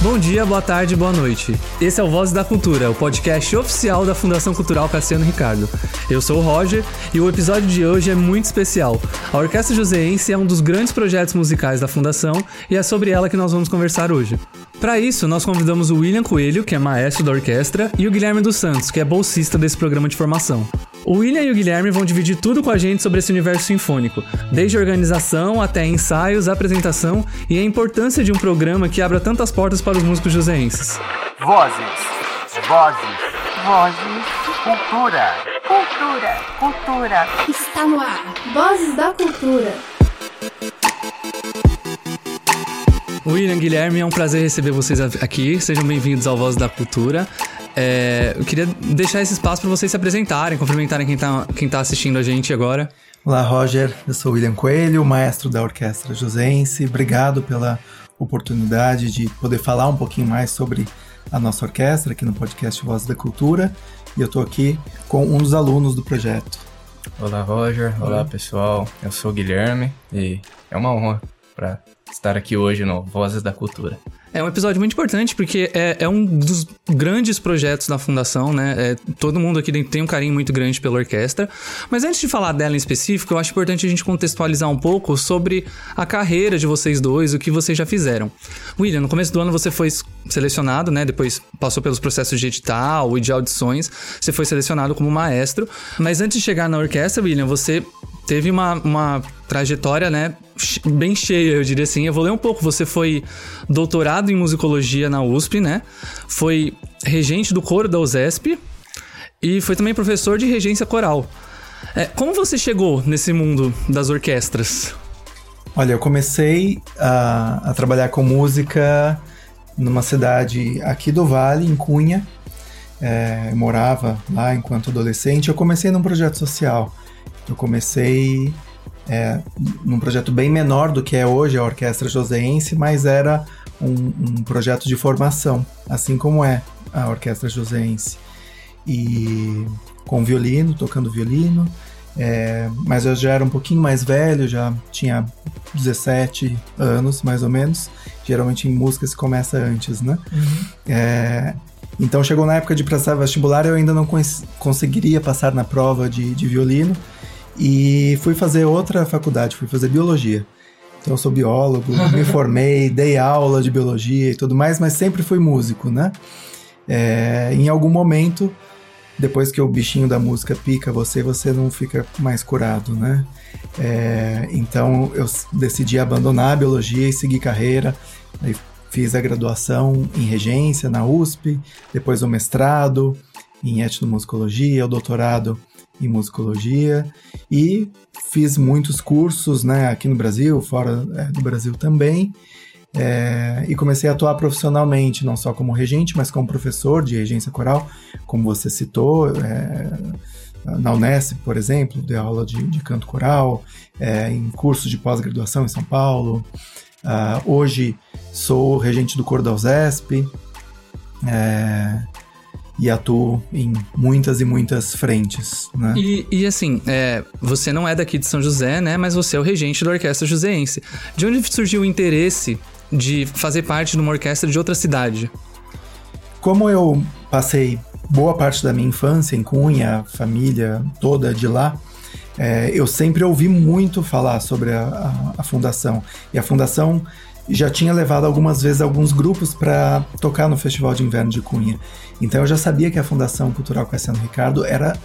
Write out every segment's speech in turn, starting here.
Bom dia, boa tarde, boa noite. Esse é o Voz da Cultura, o podcast oficial da Fundação Cultural Cassiano Ricardo. Eu sou o Roger e o episódio de hoje é muito especial. A Orquestra Joseense é um dos grandes projetos musicais da Fundação e é sobre ela que nós vamos conversar hoje. Para isso, nós convidamos o William Coelho, que é maestro da orquestra, e o Guilherme dos Santos, que é bolsista desse programa de formação. O William e o Guilherme vão dividir tudo com a gente sobre esse universo sinfônico, desde organização até ensaios, apresentação e a importância de um programa que abra tantas portas para os músicos joseenses. Vozes, vozes, vozes, cultura, cultura, cultura. Está no ar, Vozes da Cultura. William, Guilherme, é um prazer receber vocês aqui. Sejam bem-vindos ao Voz da Cultura. É, eu queria deixar esse espaço para vocês se apresentarem, cumprimentarem quem está quem tá assistindo a gente agora. Olá, Roger. Eu sou William Coelho, maestro da Orquestra Josense. Obrigado pela oportunidade de poder falar um pouquinho mais sobre a nossa orquestra aqui no podcast Voz da Cultura. E eu estou aqui com um dos alunos do projeto. Olá, Roger. Olá, pessoal. Eu sou o Guilherme e é uma honra para estar aqui hoje no Vozes da Cultura. É um episódio muito importante porque é, é um dos grandes projetos da fundação, né? É, todo mundo aqui tem um carinho muito grande pela orquestra. Mas antes de falar dela em específico, eu acho importante a gente contextualizar um pouco sobre a carreira de vocês dois, o que vocês já fizeram. William, no começo do ano você foi selecionado, né? Depois passou pelos processos de edital e de audições. Você foi selecionado como maestro. Mas antes de chegar na orquestra, William, você teve uma, uma trajetória, né, bem cheia, eu diria assim. Eu vou ler um pouco. Você foi doutorado em musicologia na USP, né? Foi regente do coro da USESP e foi também professor de regência coral. É, como você chegou nesse mundo das orquestras? Olha, eu comecei a, a trabalhar com música numa cidade aqui do Vale, em Cunha. É, eu morava lá enquanto adolescente. Eu comecei num projeto social eu comecei é, num projeto bem menor do que é hoje a Orquestra Joseense, mas era um, um projeto de formação, assim como é a Orquestra Joseense. E com violino, tocando violino, é, mas eu já era um pouquinho mais velho, já tinha 17 anos, mais ou menos. Geralmente em música se começa antes, né? Uhum. É, então chegou na época de prestar vestibular, eu ainda não cons conseguiria passar na prova de, de violino. E fui fazer outra faculdade, fui fazer biologia. Então eu sou biólogo, me formei, dei aula de biologia e tudo mais, mas sempre fui músico, né? É, em algum momento, depois que o bichinho da música pica você, você não fica mais curado, né? É, então eu decidi abandonar a biologia e seguir carreira. Aí fiz a graduação em regência na USP, depois o mestrado em etnomusicologia, o doutorado em musicologia e fiz muitos cursos, né, aqui no Brasil, fora é, do Brasil também. É, e comecei a atuar profissionalmente, não só como regente, mas como professor de regência coral, como você citou, é, na Unesp, por exemplo, dei aula de, de canto coral, é, em cursos de pós-graduação em São Paulo. Uh, hoje sou regente do coro da USESP. É, e atuo em muitas e muitas frentes, né? E, e assim, é, você não é daqui de São José, né? Mas você é o regente da Orquestra Joseense. De onde surgiu o interesse de fazer parte de uma orquestra de outra cidade? Como eu passei boa parte da minha infância em Cunha, família toda de lá, é, eu sempre ouvi muito falar sobre a, a, a fundação. E a fundação já tinha levado algumas vezes alguns grupos para tocar no Festival de Inverno de Cunha. Então eu já sabia que a Fundação Cultural Cassiano Ricardo era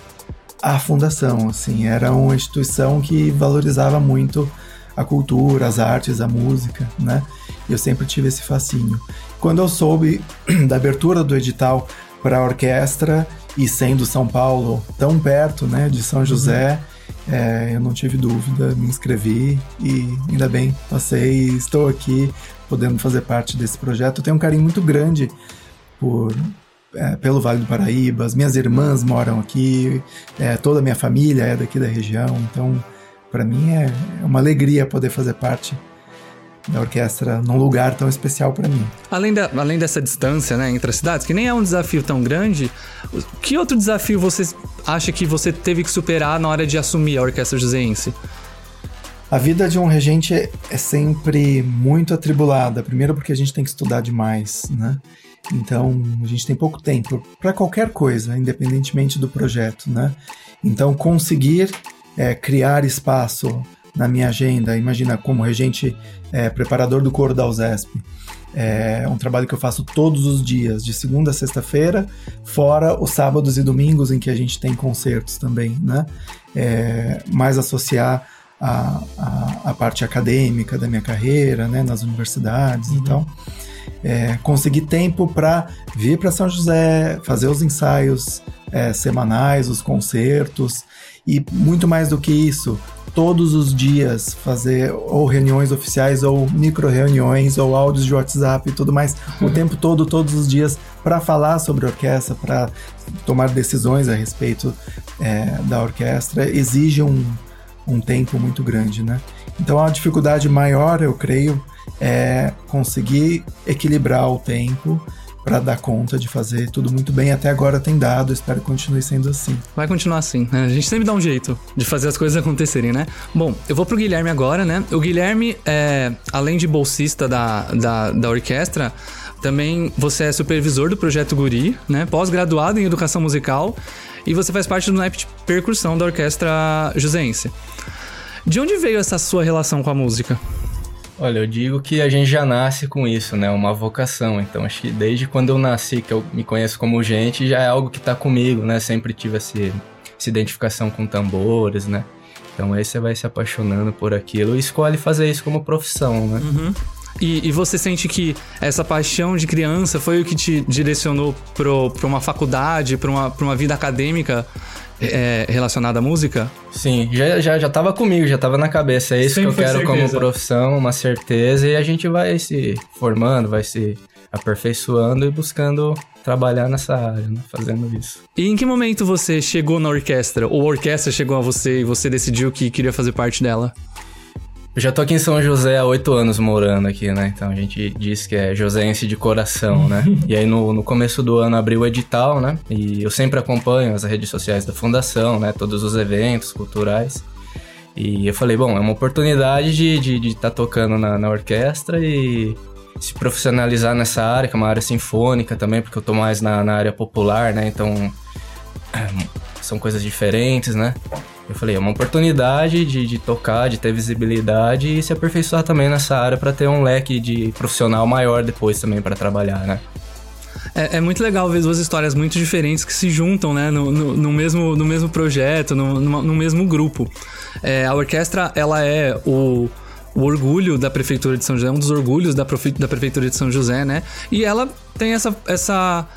a fundação, assim, era uma instituição que valorizava muito a cultura, as artes, a música, né? E eu sempre tive esse fascínio. Quando eu soube da abertura do edital para a orquestra e sendo São Paulo tão perto, né, de São José, uhum é, eu não tive dúvida, me inscrevi e ainda bem, passei estou aqui podendo fazer parte desse projeto. Eu tenho um carinho muito grande por, é, pelo Vale do Paraíba, as minhas irmãs moram aqui, é, toda a minha família é daqui da região, então para mim é uma alegria poder fazer parte da orquestra num lugar tão especial para mim. Além, da, além dessa distância né, entre as cidades, que nem é um desafio tão grande, que outro desafio você acha que você teve que superar na hora de assumir a orquestra joseense? A vida de um regente é sempre muito atribulada. Primeiro porque a gente tem que estudar demais, né? Então a gente tem pouco tempo para qualquer coisa, independentemente do projeto, né? Então conseguir é, criar espaço na minha agenda, imagina como regente é, preparador do coro da USESP. É um trabalho que eu faço todos os dias, de segunda a sexta-feira, fora os sábados e domingos em que a gente tem concertos também, né? É, mais associar a, a, a, parte acadêmica da minha carreira, né, nas universidades uhum. então é, conseguir tempo para vir para São José, fazer os ensaios é, semanais, os concertos e muito mais do que isso, todos os dias fazer ou reuniões oficiais ou micro reuniões ou áudios de WhatsApp e tudo mais, o tempo todo, todos os dias para falar sobre orquestra, para tomar decisões a respeito é, da orquestra, exige um, um tempo muito grande, né? Então a dificuldade maior, eu creio, é conseguir equilibrar o tempo para dar conta de fazer tudo muito bem. Até agora tem dado, espero que continue sendo assim. Vai continuar assim, né? A gente sempre dá um jeito de fazer as coisas acontecerem, né? Bom, eu vou pro Guilherme agora, né? O Guilherme, é, além de bolsista da, da, da orquestra, também você é supervisor do projeto Guri, né? Pós-graduado em educação musical e você faz parte do naipe de percussão da orquestra Juseense. De onde veio essa sua relação com a música? Olha, eu digo que a gente já nasce com isso, né? Uma vocação. Então, acho que desde quando eu nasci, que eu me conheço como gente, já é algo que tá comigo, né? Sempre tive essa, essa identificação com tambores, né? Então aí você vai se apaixonando por aquilo e escolhe fazer isso como profissão, né? Uhum. E, e, você sente que essa paixão de criança foi o que te direcionou para uma faculdade, para uma, uma vida acadêmica é, relacionada à música? Sim, já, já, já tava comigo, já tava na cabeça. É isso Sempre que eu quero certeza. como profissão, uma certeza. E a gente vai se formando, vai se aperfeiçoando e buscando trabalhar nessa área, né? Fazendo isso. E em que momento você chegou na orquestra? Ou a orquestra chegou a você e você decidiu que queria fazer parte dela? Eu já tô aqui em São José há oito anos morando aqui, né? Então a gente diz que é joséense de coração, né? e aí no, no começo do ano abriu o edital, né? E eu sempre acompanho as redes sociais da fundação, né? Todos os eventos culturais. E eu falei, bom, é uma oportunidade de estar de, de tá tocando na, na orquestra e se profissionalizar nessa área, que é uma área sinfônica também, porque eu tô mais na, na área popular, né? Então são coisas diferentes, né? Eu falei, é uma oportunidade de, de tocar, de ter visibilidade e se aperfeiçoar também nessa área para ter um leque de profissional maior depois também para trabalhar, né? É, é, muito legal ver duas histórias muito diferentes que se juntam, né, no, no, no mesmo, no mesmo projeto, no, no mesmo grupo. É, a orquestra, ela é o, o orgulho da Prefeitura de São José, um dos orgulhos da, da Prefeitura de São José, né? E ela tem essa, essa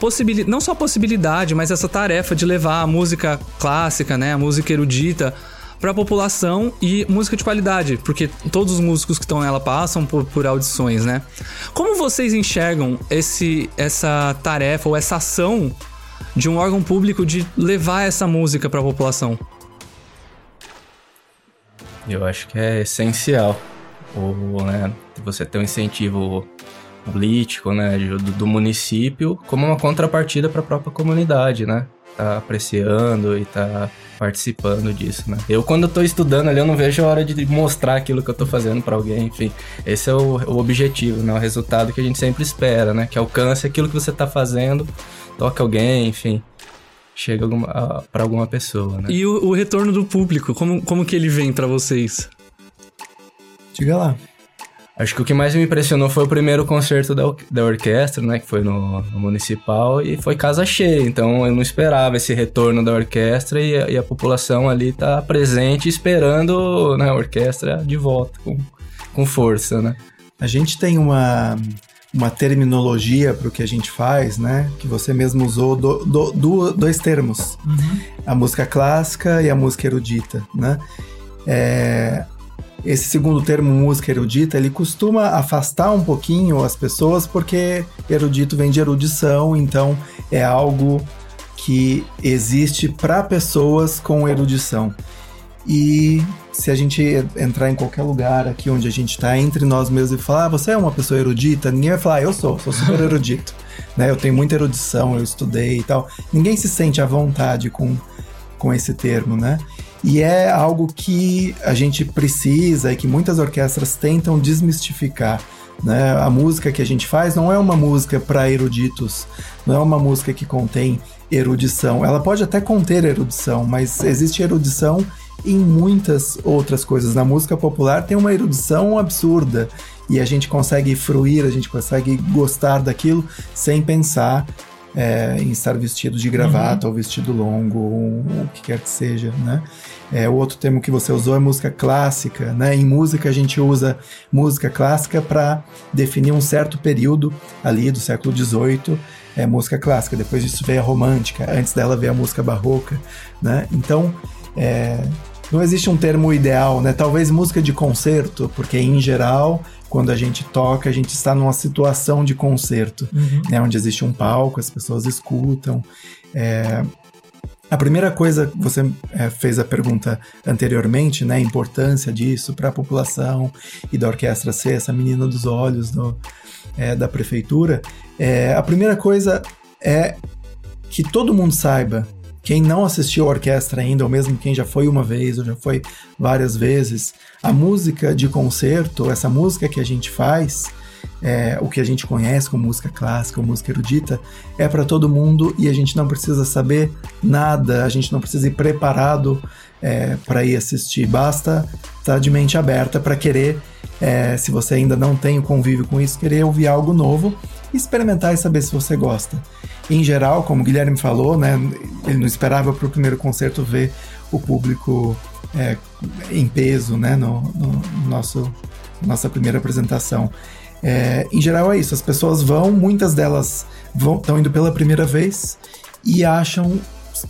possibilidade, não só a possibilidade, mas essa tarefa de levar a música clássica, né, a música erudita para a população e música de qualidade, porque todos os músicos que estão nela passam por, por audições, né? Como vocês enxergam esse, essa tarefa ou essa ação de um órgão público de levar essa música para a população? Eu acho que é essencial. Ou, né, você ter um incentivo político, né, do, do município, como uma contrapartida para a própria comunidade, né? Tá apreciando e tá participando disso, né? Eu, quando eu tô estudando ali, eu não vejo a hora de mostrar aquilo que eu tô fazendo para alguém, enfim. Esse é o, o, objetivo, né? O resultado que a gente sempre espera, né? Que alcance aquilo que você tá fazendo, toque alguém, enfim. Chega para alguma pessoa, né? E o, o, retorno do público, como, como que ele vem para vocês? Diga lá. Acho que o que mais me impressionou foi o primeiro concerto da, da orquestra, né? Que foi no, no, Municipal e foi casa cheia. Então eu não esperava esse retorno da orquestra e a, e a população ali tá presente esperando né, a orquestra de volta com, com força, né? A gente tem uma, uma terminologia para o que a gente faz, né? Que você mesmo usou do, do, do, dois termos: uhum. a música clássica e a música erudita, né? É, esse segundo termo, música erudita, ele costuma afastar um pouquinho as pessoas porque erudito vem de erudição, então é algo que existe para pessoas com erudição. E se a gente entrar em qualquer lugar aqui onde a gente está entre nós mesmos e falar, ah, você é uma pessoa erudita, ninguém vai falar, ah, eu sou, sou super erudito. né? Eu tenho muita erudição, eu estudei e tal. Ninguém se sente à vontade com, com esse termo, né? E é algo que a gente precisa e que muitas orquestras tentam desmistificar. Né? A música que a gente faz não é uma música para eruditos, não é uma música que contém erudição. Ela pode até conter erudição, mas existe erudição em muitas outras coisas. Na música popular tem uma erudição absurda e a gente consegue fruir, a gente consegue gostar daquilo sem pensar é, em estar vestido de gravata uhum. ou vestido longo, ou, ou, o que quer que seja, né? É, o outro termo que você usou é música clássica, né? Em música a gente usa música clássica para definir um certo período ali do século XVIII, é música clássica. Depois disso veio a romântica, antes dela veio a música barroca, né? Então, é, não existe um termo ideal, né? Talvez música de concerto, porque em geral, quando a gente toca, a gente está numa situação de concerto, uhum. né? Onde existe um palco, as pessoas escutam. É... A primeira coisa, você é, fez a pergunta anteriormente, né? A importância disso para a população e da orquestra ser essa menina dos olhos do, é, da prefeitura. É, a primeira coisa é que todo mundo saiba quem não assistiu a orquestra ainda, ou mesmo quem já foi uma vez ou já foi várias vezes, a música de concerto, essa música que a gente faz, é, o que a gente conhece como música clássica ou música erudita, é para todo mundo e a gente não precisa saber nada, a gente não precisa ir preparado é, para ir assistir, basta estar tá de mente aberta para querer, é, se você ainda não tem o convívio com isso, querer ouvir algo novo, experimentar e saber se você gosta em geral, como o Guilherme falou, né, ele não esperava para o primeiro concerto ver o público é, em peso, né, no, no nosso nossa primeira apresentação. É, em geral é isso, as pessoas vão, muitas delas estão indo pela primeira vez e acham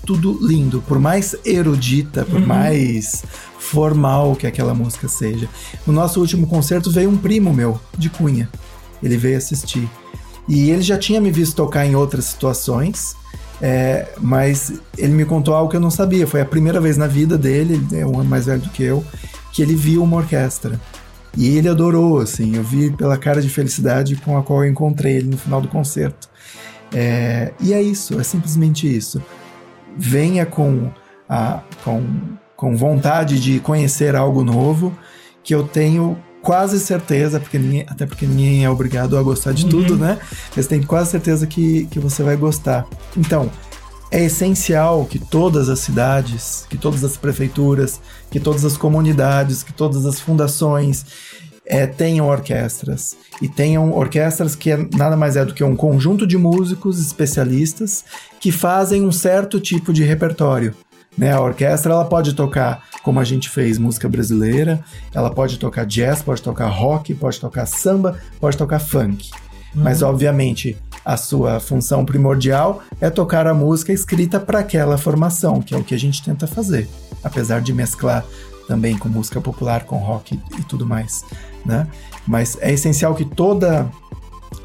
tudo lindo, por mais erudita, por uhum. mais formal que aquela música seja. No nosso último concerto veio um primo meu de Cunha. Ele veio assistir. E ele já tinha me visto tocar em outras situações, é, mas ele me contou algo que eu não sabia. Foi a primeira vez na vida dele, ele é um ano mais velho do que eu, que ele viu uma orquestra. E ele adorou, assim, eu vi pela cara de felicidade com a qual eu encontrei ele no final do concerto. É, e é isso, é simplesmente isso. Venha com, a, com, com vontade de conhecer algo novo, que eu tenho quase certeza, porque ninguém, até porque ninguém é obrigado a gostar de uhum. tudo, né? Mas tem quase certeza que, que você vai gostar. Então, é essencial que todas as cidades, que todas as prefeituras, que todas as comunidades, que todas as fundações é, tenham orquestras. E tenham orquestras que é, nada mais é do que um conjunto de músicos especialistas que fazem um certo tipo de repertório. Né? A orquestra ela pode tocar, como a gente fez, música brasileira, ela pode tocar jazz, pode tocar rock, pode tocar samba, pode tocar funk. Uhum. Mas, obviamente, a sua função primordial é tocar a música escrita para aquela formação, que é o que a gente tenta fazer, apesar de mesclar também com música popular, com rock e tudo mais, né? Mas é essencial que toda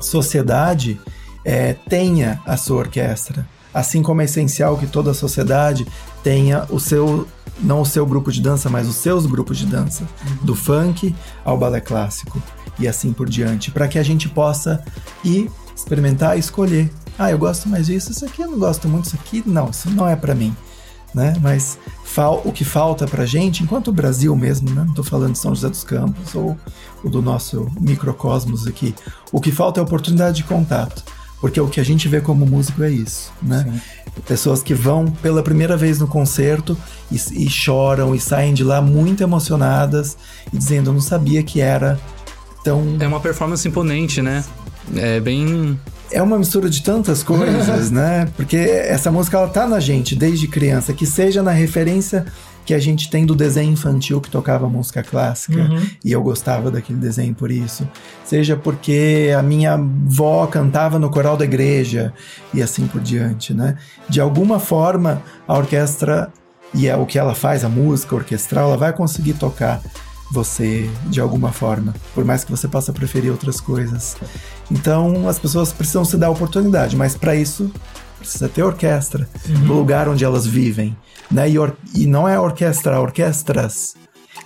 sociedade é, tenha a sua orquestra, assim como é essencial que toda sociedade tenha o seu não o seu grupo de dança, mas os seus grupos de dança, uhum. do funk ao balé clássico e assim por diante, para que a gente possa ir experimentar e escolher. Ah, eu gosto mais disso, isso aqui eu não gosto muito, isso aqui não, isso não é para mim. Né? Mas o que falta pra gente, enquanto o Brasil mesmo, né? não tô falando de São José dos Campos ou, ou do nosso microcosmos aqui, o que falta é oportunidade de contato. Porque o que a gente vê como músico é isso, né? Sim. Pessoas que vão pela primeira vez no concerto e, e choram e saem de lá muito emocionadas e dizendo: Eu não sabia que era tão. É uma performance imponente, né? É bem é uma mistura de tantas coisas, né? Porque essa música ela tá na gente desde criança, que seja na referência que a gente tem do desenho infantil que tocava música clássica uhum. e eu gostava daquele desenho por isso. Seja porque a minha avó cantava no coral da igreja e assim por diante, né? De alguma forma, a orquestra e é o que ela faz, a música orquestral, ela vai conseguir tocar você de alguma forma, por mais que você possa preferir outras coisas. Então, as pessoas precisam se dar a oportunidade, mas para isso precisa ter orquestra uhum. no lugar onde elas vivem né? E, e não é orquestra, orquestras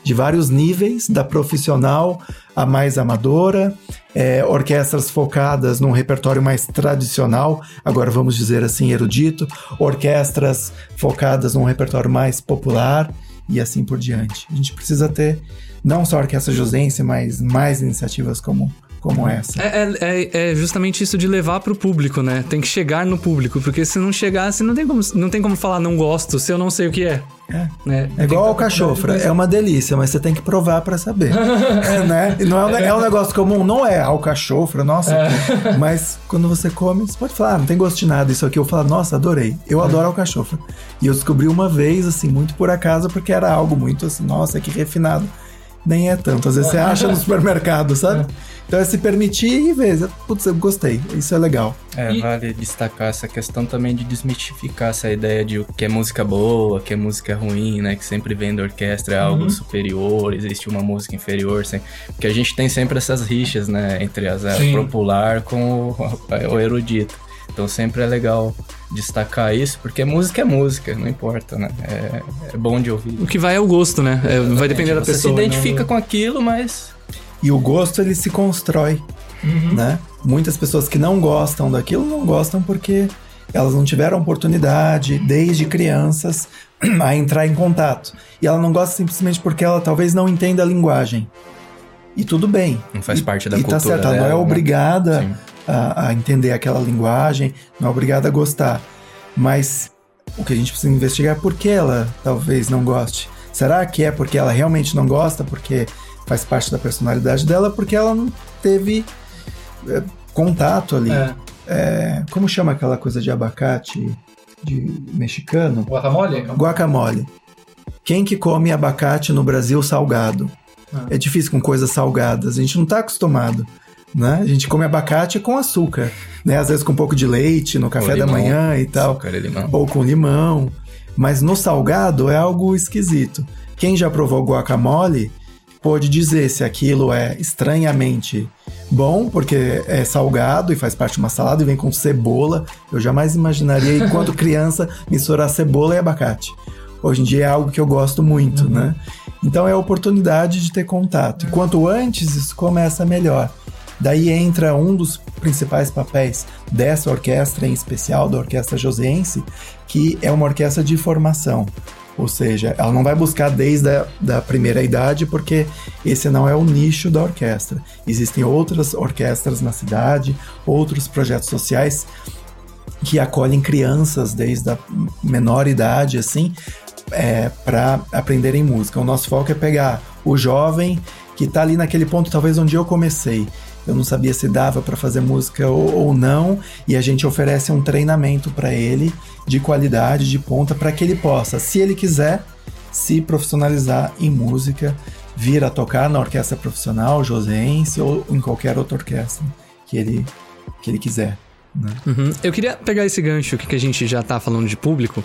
de vários níveis, da profissional a mais amadora, é, orquestras focadas num repertório mais tradicional, agora vamos dizer assim, erudito, orquestras focadas num repertório mais popular e assim por diante. A gente precisa ter não só a Orquestra Josense, mas mais iniciativas como, como essa. É, é, é justamente isso de levar pro público, né? Tem que chegar no público, porque se não chegasse, não tem como, não tem como falar não gosto se eu não sei o que é. É. Né? É igual ao cachofra, é uma delícia, mas você tem que provar pra saber. né? E não é, um, é um negócio comum, não é alcachofra, nossa. Mas quando você come, você pode falar, ah, não tem gosto de nada. Isso aqui eu falo, nossa, adorei. Eu adoro alcachofra. E eu descobri uma vez, assim, muito por acaso, porque era algo muito assim, nossa, que refinado. Nem é tanto. Às vezes você acha no supermercado, sabe? Então é se permitir e ver. Putz, eu gostei. Isso é legal. É, E- vale destacar essa questão também de desmistificar essa ideia de o que é música boa, que é música ruim, né? Que sempre vem da orquestra é algo superior, existe uma música inferior. Sem... Porque a gente tem sempre essas rixas, né? Entre as, Sim. popular com o, o erudito. Então sempre é legal destacar isso, porque música é música, não importa, né? É, é bom de ouvir. O que vai é o gosto, né? É, vai depender da Você pessoa. se identifica né? com aquilo, mas E o gosto, ele se constrói, né? Muitas pessoas que não gostam daquilo, não gostam porque elas não tiveram oportunidade, desde crianças, a entrar em contato. E ela não gosta simplesmente porque ela talvez não entenda a linguagem. E tudo bem. Não faz E- parte da e tá cultura certo, ela não é né? obrigada a, a entender aquela linguagem, não é obrigada a gostar. Mas o que a gente precisa investigar é por que ela talvez não goste. Será que é porque ela realmente não gosta, porque faz parte da personalidade dela, porque ela não teve é, contato ali? É. É, como chama aquela coisa de abacate de mexicano? Guacamole? Guacamole. Quem que come abacate no Brasil salgado? Ah. É difícil com coisas salgadas, a gente não tá acostumado. Né? A gente come abacate com açúcar, né? Às vezes com um pouco de leite no café da manhã e tal, açúcar e limão. ou com limão. Mas no salgado é algo esquisito. Quem já provou guacamole pode dizer se aquilo é estranhamente bom, porque é salgado e faz parte de uma salada e vem com cebola. Eu jamais imaginaria, enquanto criança, misturar cebola e abacate. Hoje em dia é algo que eu gosto muito, né? Então é a oportunidade de ter contato. E quanto antes isso começa, melhor. Daí entra um dos principais papéis dessa orquestra, em especial da Orquestra Joseense, que é uma orquestra de formação. Ou seja, ela não vai buscar desde a da primeira idade, porque esse não é o nicho da orquestra. Existem outras orquestras na cidade, outros projetos sociais que acolhem crianças desde a menor idade, assim, é, para aprenderem música. O nosso foco é pegar o jovem que está ali naquele ponto, talvez onde eu comecei. Eu não sabia se dava para fazer música ou, ou não, e a gente oferece um treinamento para ele de qualidade, de ponta, para que ele possa, se ele quiser, se profissionalizar em música, vir a tocar na orquestra profissional, joseense ou em qualquer outra orquestra que ele, que ele quiser. Né? Uhum. Eu queria pegar esse gancho que a gente já tá falando de público,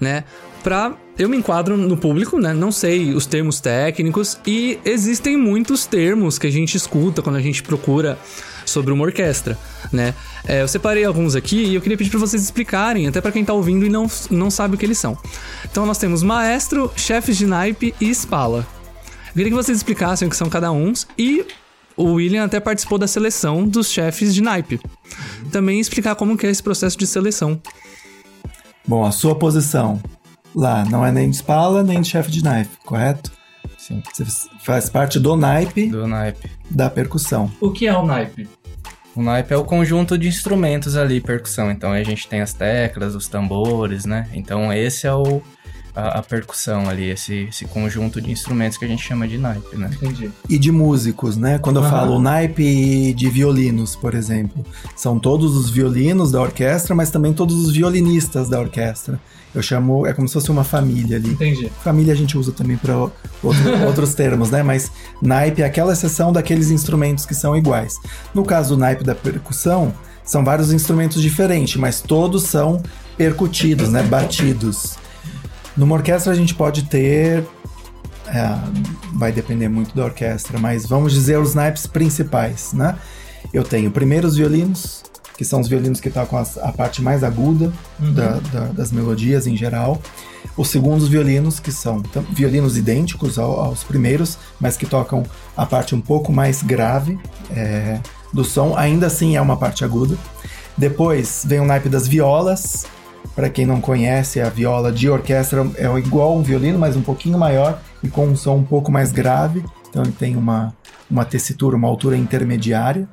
né? Pra. Eu me enquadro no público, né? Não sei os termos técnicos e existem muitos termos que a gente escuta quando a gente procura sobre uma orquestra, né? É, eu separei alguns aqui e eu queria pedir pra vocês explicarem, até pra quem tá ouvindo e não, não sabe o que eles são. Então nós temos maestro, chefes de naipe e espala. Eu queria que vocês explicassem o que são cada um e o William até participou da seleção dos chefes de naipe. Também explicar como que é esse processo de seleção. Bom, a sua posição lá não é nem de espala nem de chefe de naipe, correto? Sim, Você faz parte do naipe do naipe. da percussão. O que é o naipe? O naipe é o conjunto de instrumentos ali, percussão. Então a gente tem as teclas, os tambores, né? Então esse é o, a, a percussão ali, esse, esse conjunto de instrumentos que a gente chama de naipe, né? Entendi. E de músicos, né? Quando eu falo naipe de violinos, por exemplo, são todos os violinos da orquestra, mas também todos os violinistas da orquestra. Eu chamo, é como se fosse uma família ali. Entendi. Família a gente usa também para outros termos, né? Mas naipe é aquela exceção daqueles instrumentos que são iguais. No caso do naipe da percussão, são vários instrumentos diferentes, mas todos são percutidos, né? Batidos. Numa orquestra a gente pode ter. é, vai depender muito da orquestra, mas vamos dizer os naipes principais, né? Eu tenho primeiro os violinos, que são os violinos que tocam as- a parte mais aguda da- da- das melodias em geral. Os segundos violinos, que são violinos idênticos ao- aos primeiros, mas que tocam a parte um pouco mais grave é, do som, ainda assim é uma parte aguda. Depois vem o naipe das violas, Para quem não conhece, a viola de orquestra é igual um violino, mas um pouquinho maior e com um som um pouco mais grave. Então ele tem uma, uma tessitura, uma altura intermediária.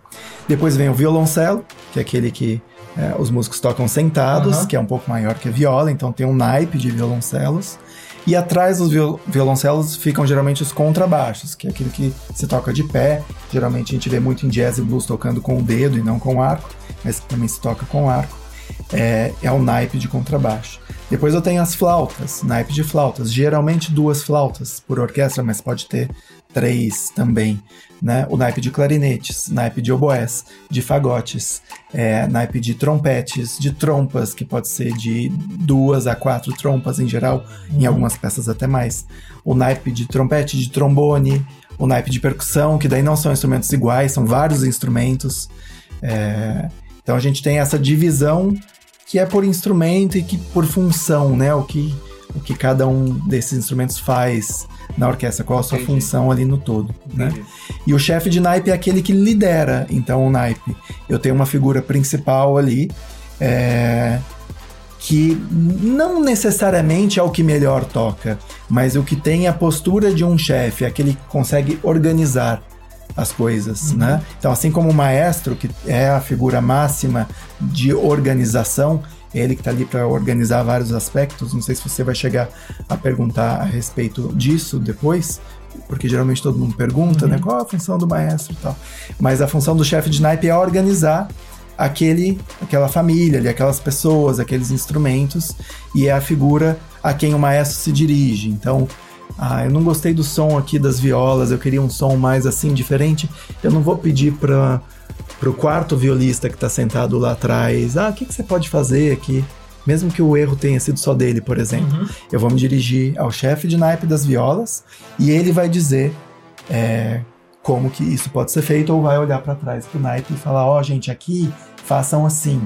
Depois vem o violoncelo, que é aquele que é, os músicos tocam sentados, Aham. que é um pouco maior que a viola, então tem um naipe de violoncelos. E atrás dos viol- violoncelos ficam geralmente os contrabaixos, que é aquele que se toca de pé. Geralmente a gente vê muito em jazz e blues tocando com o dedo e não com o arco, mas também se toca com o arco. É, é o naipe de contrabaixo. Depois eu tenho as flautas, naipe de flautas. Geralmente duas flautas por orquestra, mas pode ter três também. Né? O naipe de clarinetes, naipe de oboés, de fagotes, é, naipe de trompetes, de trompas, que pode ser de duas a quatro trompas em geral, em algumas peças até mais. O naipe de trompete, de trombone, o naipe de percussão, que daí não são instrumentos iguais, são vários instrumentos. É, então a gente tem essa divisão que é por instrumento e que por função, né? O que, o que cada um desses instrumentos faz na orquestra, qual a sua Entendi. função ali no todo, né? E o chefe de naipe é aquele que lidera, então, o naipe. Eu tenho uma figura principal ali, é, que não necessariamente é o que melhor toca, mas o que tem a postura de um chefe, aquele que consegue organizar as coisas, né? Então, assim como o maestro, que é a figura máxima de organização, ele que está ali para organizar vários aspectos. Não sei se você vai chegar a perguntar a respeito disso depois, porque geralmente todo mundo pergunta, né? Qual a função do maestro e tal. Mas a função do chefe de naipe é organizar aquele, aquela família, ali, aquelas pessoas, aqueles instrumentos, e é a figura a quem o maestro se dirige. Então, ah, eu não gostei do som aqui das violas, eu queria um som mais assim, diferente. Eu não vou pedir para o quarto violista que está sentado lá atrás, ah, o que, que você pode fazer aqui? Mesmo que o erro tenha sido só dele, por exemplo. Eu vou me dirigir ao chefe de naipe das violas e ele vai dizer é, como que isso pode ser feito ou vai olhar para trás pro naipe e falar, ó, gente, aqui façam assim.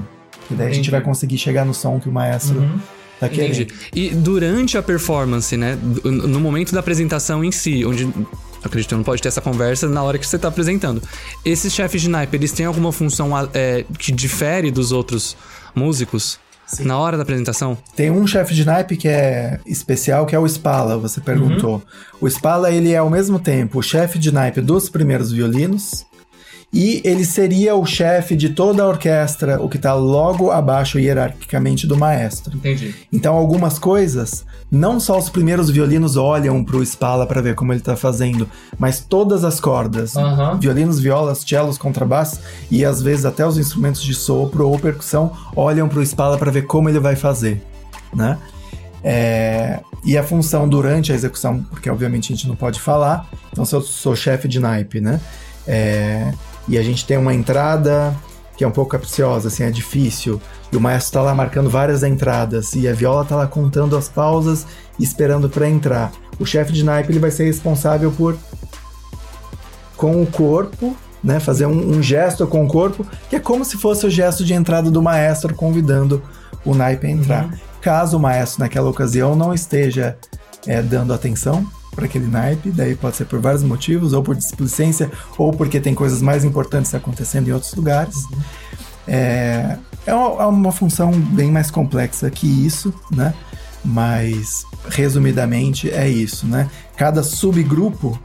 Que daí a gente Entendi. vai conseguir chegar no som que o maestro tá querendo. Entendi. E durante a performance, né? No momento da apresentação em si, onde. Acredito não pode ter essa conversa na hora que você tá apresentando. Esses chefes de naipe, eles têm alguma função é, que difere dos outros músicos na hora da apresentação? Tem um chefe de naipe que é especial, que é o Spala, você perguntou. O Spala, ele é ao mesmo tempo o chefe de naipe dos primeiros violinos e ele seria o chefe de toda a orquestra, o que está logo abaixo hierarquicamente do maestro. Entendi. Então, algumas coisas, não só os primeiros violinos olham pro Spala para ver como ele tá fazendo, mas todas as cordas, violinos, violas, cellos, contrabaixos e às vezes até os instrumentos de sopro ou percussão olham pro Spala para ver como ele vai fazer, né? É, e a função durante a execução, porque obviamente a gente não pode falar, então se eu sou chefe de naipe, né? É, e a gente tem uma entrada que é um pouco capciosa, assim, é difícil, e o maestro tá lá marcando várias entradas, e a viola tá lá contando as pausas esperando para entrar. O chefe de naipe ele vai ser responsável por com o corpo, né, fazer um, um gesto com o corpo, que é como se fosse o gesto de entrada do maestro convidando o naipe a entrar. Caso o maestro naquela ocasião não esteja é, dando atenção para aquele naipe, daí pode ser por vários motivos, ou por displicência, ou porque tem coisas mais importantes acontecendo em outros lugares. É, é uma, é uma função bem mais complexa que isso, né? Mas resumidamente é isso, né? Cada subgrupo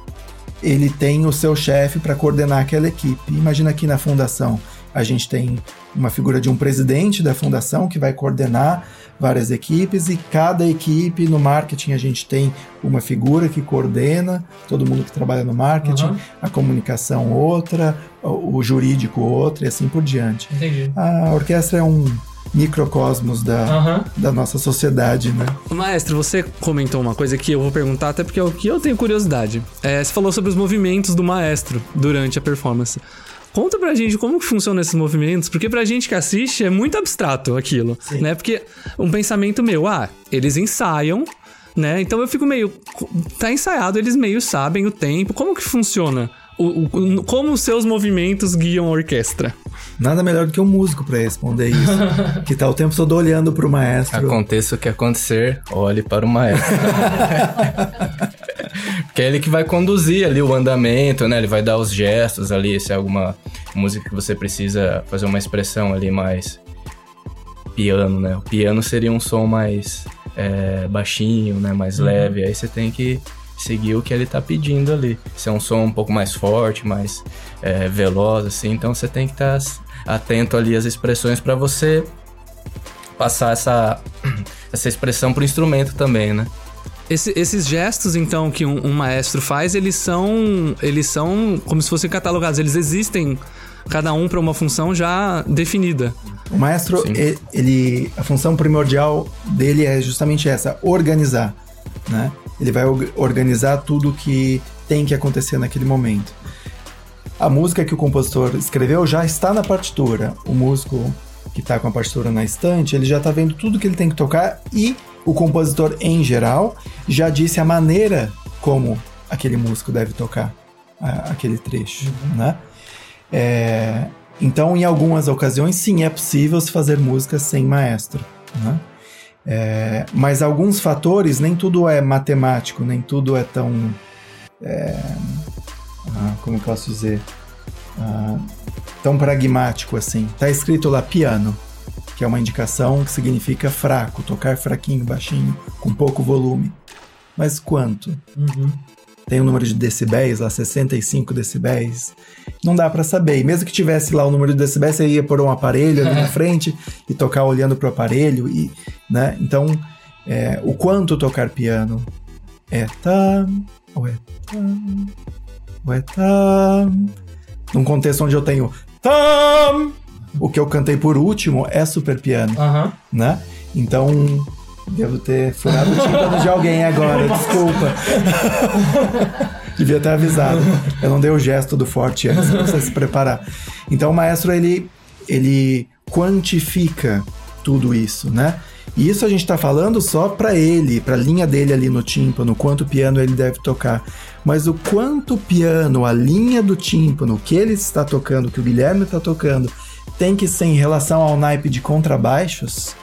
ele tem o seu chefe para coordenar aquela equipe. Imagina aqui na fundação, a gente tem uma figura de um presidente da fundação que vai coordenar várias equipes e cada equipe no marketing a gente tem uma figura que coordena todo mundo que trabalha no marketing, Uhum. a comunicação outra, o, jurídico outra e assim por diante. Entendi. A orquestra é um microcosmos da, Aham. da nossa sociedade, né? Maestro, você comentou uma coisa que eu vou perguntar, até porque é o que eu tenho curiosidade. É, você falou sobre os movimentos do maestro durante a performance. Conta pra gente como que funcionam esses movimentos, porque pra gente que assiste é muito abstrato aquilo, né? Porque um pensamento meu, ah, eles ensaiam, né? Então eu fico meio. Tá ensaiado, eles meio sabem o tempo. Como que funciona? O, o- como os seus movimentos guiam a orquestra? Nada melhor do que um músico para responder isso, que tá o tempo todo olhando pro maestro. Aconteça o que acontecer, olhe para o maestro. Porque é ele que vai conduzir ali o andamento, né? Ele vai dar os gestos ali, se é alguma música que você precisa fazer uma expressão ali mais piano, né? O piano seria um som mais é, baixinho, né? Mais Uhum. leve. Aí você tem que seguir o que ele tá pedindo ali. Se é um som um pouco mais forte, mais é, veloz, assim, então você tem que estar atento ali às expressões para você passar essa, essa expressão pro instrumento também, né? Esse- esses gestos, então, que um, um maestro faz, eles são. Eles são como se fossem catalogados. Eles existem, cada um para uma função já definida. O maestro, Sim. e- ele, a função primordial dele é justamente essa, organizar, né? Ele vai org- organizar tudo que tem que acontecer naquele momento. A música que o compositor escreveu já está na partitura. O músico que está com a partitura na estante, ele já está vendo tudo que ele tem que tocar e o compositor, em geral, já disse a maneira como aquele músico deve tocar a- aquele trecho, né? É, então, em algumas ocasiões, sim, é possível se fazer música sem maestro, né? É, mas alguns fatores, nem tudo é matemático, nem tudo é tão. é, ah, como posso dizer? Ah, tão pragmático assim. Tá escrito lá piano, que é uma indicação que significa fraco, tocar fraquinho, baixinho, com pouco volume. Mas quanto? Tem o número de decibéis lá, 65 decibéis. Não dá pra saber. E mesmo que tivesse lá o número de decibéis, você ia pôr um aparelho ali na frente e tocar olhando pro aparelho. E, né? Então, é, o quanto tocar piano é tam, ou é tam, ou é tam. Num contexto onde eu tenho tam, o que eu cantei por último é super piano, né? Então, devo ter furado o tímpano de alguém agora, desculpa. Devia ter avisado. Eu não dei o gesto do forte antes pra você se preparar. Então o maestro ele, ele quantifica tudo isso, né? E isso a gente tá falando só para ele, para a linha dele ali no tímpano, quanto piano ele deve tocar. Mas o quanto piano, a linha do tímpano, que ele está tocando, que o Guilherme está tocando, tem que ser em relação ao naipe de contrabaixos,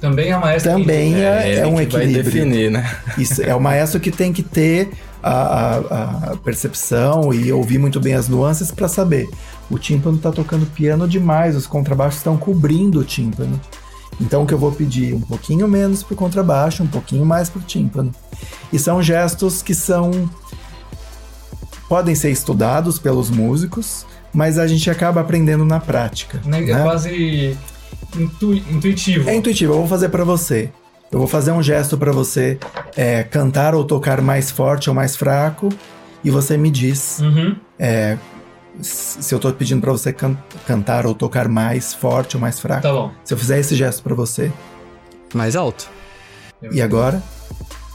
Também a maestra. também é, é ele um que vai equilíbrio. definir, né? Isso é o maestro que tem que ter a, a- a percepção e ouvir muito bem as nuances para saber. O tímpano está tocando piano demais, os contrabaixos estão cobrindo o tímpano. Então o que eu vou pedir um pouquinho menos pro contrabaixo, um pouquinho mais pro tímpano. E são gestos que são podem ser estudados pelos músicos, mas a gente acaba aprendendo na prática. Né? É né? quase intui- intuitivo. É intuitivo, eu vou fazer pra você. Eu vou fazer um gesto pra você é, cantar ou tocar mais forte ou mais fraco e você me diz Uhum. é, se eu tô pedindo pra você can- cantar ou tocar mais forte ou mais fraco. Tá bom. Se eu fizer esse gesto pra você Mais alto. e agora?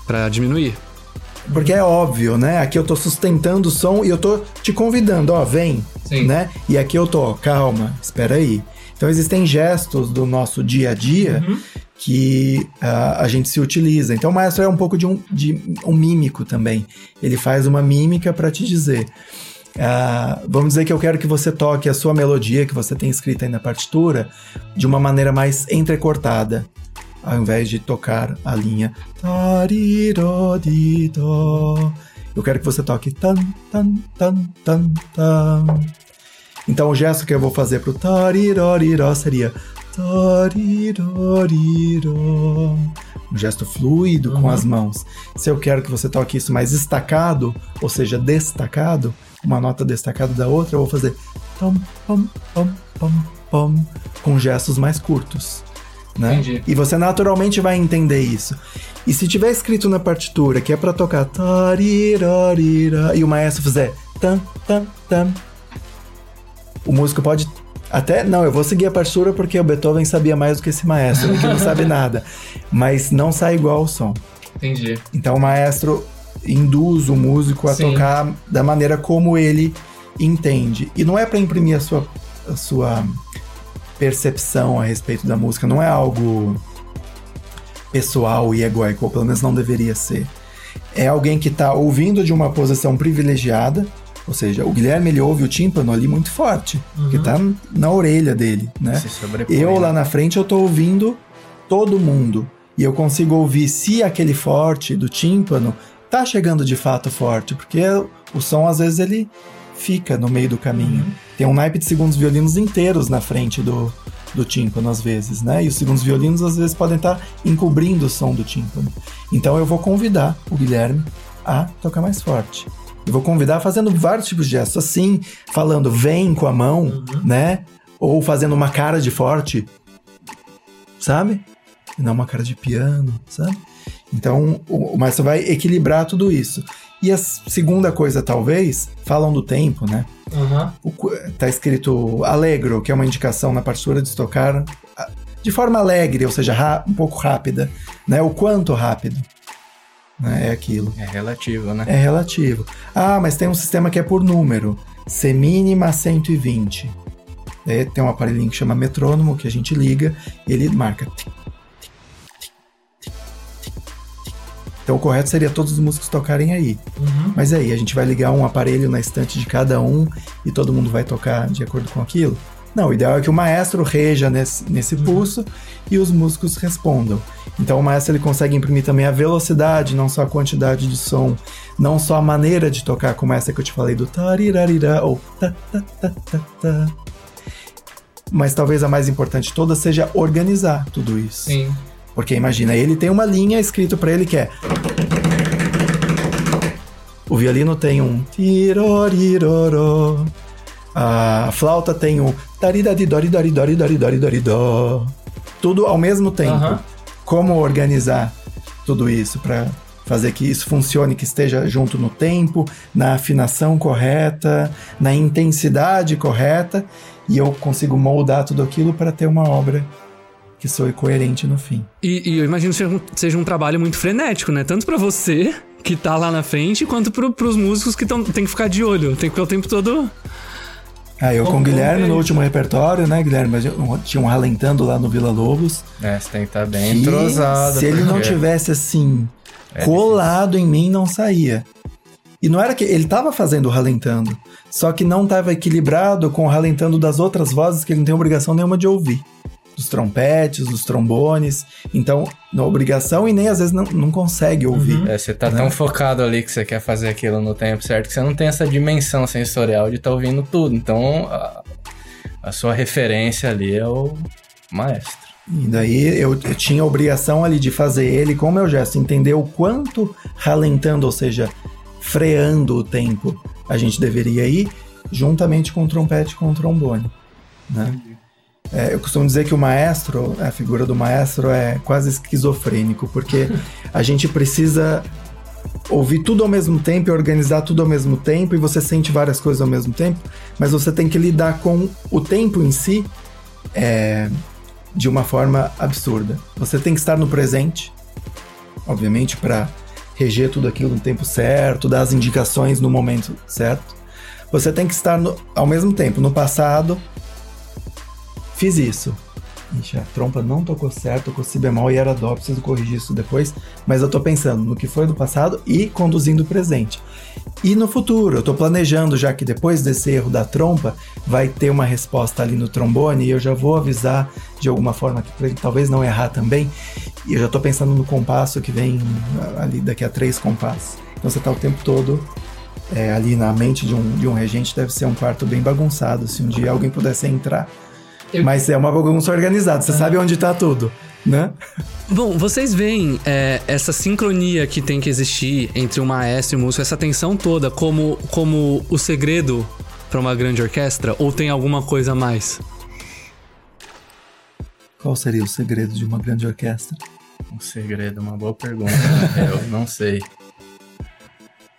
Pra diminuir. Porque é óbvio, né? Aqui eu tô sustentando o som e eu tô te convidando, ó, vem, Sim. né? E aqui eu tô, calma, espera aí. Então existem gestos do nosso dia a dia Uhum. que ah, a gente se utiliza. Então o maestro é um pouco de um, de um mímico também. Ele faz uma mímica para te dizer. ah, vamos dizer que eu quero que você toque a sua melodia que você tem escrita aí na partitura de uma maneira mais entrecortada, ao invés de tocar a linha. Eu quero que você toque tan tan tan tan tan. Então o gesto que eu vou fazer pro tariroriró seria tariroriró. Um gesto fluido com as mãos. Se eu quero que você toque isso mais estacado, ou seja, destacado, uma nota destacada da outra, eu vou fazer tom, pom, pom, pom, pom, com gestos mais curtos. Né? Entendi. E você naturalmente vai entender isso. E se tiver escrito na partitura que é pra tocar e o maestro fizer tam, tam, tam, o músico pode até não, eu vou seguir a partitura porque o Beethoven sabia mais do que esse maestro, que não sabe nada, mas não sai igual o som. Entendi. Então o maestro induz o músico a Sim. tocar da maneira como ele entende. E não é para imprimir a sua, a sua percepção a respeito da música, não é algo pessoal e egóico, ou pelo menos não deveria ser. É alguém que está ouvindo de uma posição privilegiada, ou seja, o Guilherme ele ouve o tímpano ali muito forte, que tá na orelha dele, né? Eu né? lá na frente eu tô ouvindo todo mundo e eu consigo ouvir se aquele forte do tímpano tá chegando de fato forte, porque o som às vezes ele fica no meio do caminho. Tem um naipe de segundos violinos inteiros na frente do, do tímpano às vezes, né? E os segundos violinos às vezes podem estar encobrindo o som do tímpano. Então eu vou convidar o Guilherme a tocar mais forte. Eu vou convidar fazendo vários tipos de gestos, assim, falando vem com a mão, né? Ou fazendo uma cara de forte, sabe? E não uma cara de piano, sabe? Então o, o maestro vai equilibrar tudo isso. E a segunda coisa, talvez, falam do tempo, né? O qu- tá escrito alegro, que é uma indicação na partitura de tocar ah, de forma alegre, ou seja, um pouco rápida, né? O quanto rápido, né? É aquilo. É relativo, né? É relativo. Ah, mas tem um sistema que é por número. C mínima 120. Daí tem um aparelhinho que chama metrônomo, que a gente liga, e ele marca. Então o correto seria todos os músicos tocarem aí. Mas aí, a gente vai ligar um aparelho na estante de cada um e todo mundo vai tocar de acordo com aquilo? Não, o ideal é que o maestro reja nesse, nesse pulso e os músicos respondam. Então o maestro ele consegue imprimir também a velocidade, não só a quantidade de som, não só a maneira de tocar, como essa que eu te falei do tarirarira ou ta ta ta ta ta. Mas talvez a mais importante de todas seja organizar tudo isso. Sim. Porque imagina, ele tem uma linha escrito pra ele que é. O violino tem um tiroriroró. A flauta tem um taridadidoridoridoridoridoridoridó. Tudo ao mesmo tempo. Como organizar tudo isso pra fazer que isso funcione, que esteja junto no tempo, na afinação correta, na intensidade correta, e eu consigo moldar tudo aquilo para ter uma obra que soe coerente no fim. E, e eu imagino que seja um, seja um trabalho muito frenético, né? Tanto pra você, que tá lá na frente, quanto pro, pros músicos que tão, tem que ficar de olho. Tem que ficar o tempo todo. Ah, eu com o Guilherme é no último repertório, né, Guilherme? Mas eu- tinha um ralentando lá no Vila Lobos. É, você tem que estar bem que entrosado. se ele não tivesse assim, É colado em mim, não saía. E não era que ele tava fazendo o ralentando, só que não tava equilibrado com o ralentando das outras vozes que ele não tem obrigação nenhuma de ouvir. Dos trompetes, dos trombones. Então, não obrigação e nem às vezes não, não consegue ouvir. É, você tá tão focado ali que você quer fazer aquilo no tempo certo que você não tem essa dimensão sensorial de estar ouvindo tudo. Então, a, a sua referência ali é o maestro. E daí eu, eu tinha a obrigação ali de fazer ele com o meu gesto, entender o quanto ralentando, ou seja, freando o tempo a gente deveria ir, juntamente com o trompete e com o trombone. Né? É, eu costumo dizer que o maestro, a figura do maestro é quase esquizofrênico, porque a gente precisa ouvir tudo ao mesmo tempo e organizar tudo ao mesmo tempo, e você sente várias coisas ao mesmo tempo, mas você tem que lidar com o tempo em si é, de uma forma absurda. Você tem que estar no presente, obviamente, para reger tudo aquilo no tempo certo, dar as indicações no momento certo. Você tem que estar no- ao mesmo tempo no passado. Fiz isso. Ixi, a trompa não tocou certo, tocou si bemol e era dó, preciso corrigir isso depois. Mas eu tô pensando no que foi do passado e conduzindo o presente. E no futuro, eu tô planejando já que depois desse erro da trompa, vai ter uma resposta ali no trombone e eu já vou avisar de alguma forma que pra ele talvez não errar também. E eu já tô pensando no compasso que vem ah, ali daqui a três compassos. Então você tá o tempo todo é, ali na mente de um, de um regente, deve ser um quarto bem bagunçado, se um dia alguém pudesse entrar. Mas é uma bagunça organizada, você sabe onde tá tudo, né? Bom, vocês veem é, essa sincronia que tem que existir entre o maestro e o músico, essa tensão toda, como, como o segredo pra uma grande orquestra? Ou tem alguma coisa a mais? Qual seria o segredo de uma grande orquestra? Um segredo, uma boa pergunta. Eu não sei.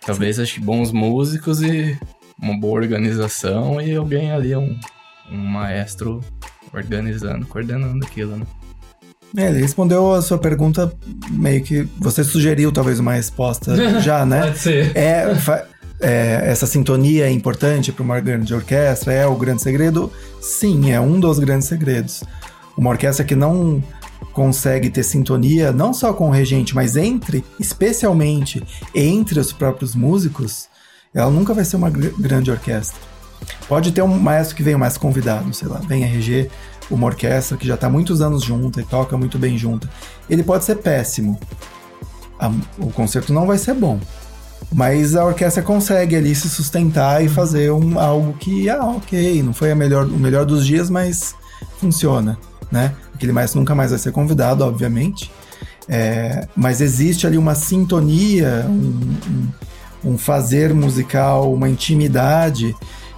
Talvez acho que bons músicos e uma boa organização e alguém ali, um, um maestro organizando, coordenando aquilo, né? É, ele respondeu a sua pergunta meio que. Você sugeriu talvez uma resposta já, né? ser. É, é, essa sintonia é importante para uma grande orquestra? É o grande segredo? Sim, é um dos grandes segredos. Uma orquestra que não consegue ter sintonia, não só com o regente, mas entre, especialmente entre os próprios músicos, ela nunca vai ser uma gr- grande orquestra. Pode ter um maestro que venha mais convidado, sei lá, venha reger uma orquestra que já está muitos anos junta e toca muito bem junta. Ele pode ser péssimo. A- o concerto não vai ser bom. Mas a orquestra consegue ali se sustentar e fazer um, algo que, ah, ok, não foi a melhor, o melhor dos dias, mas funciona, né? Aquele maestro nunca mais vai ser convidado, obviamente. É, mas existe ali uma sintonia, um, um, um fazer musical, uma intimidade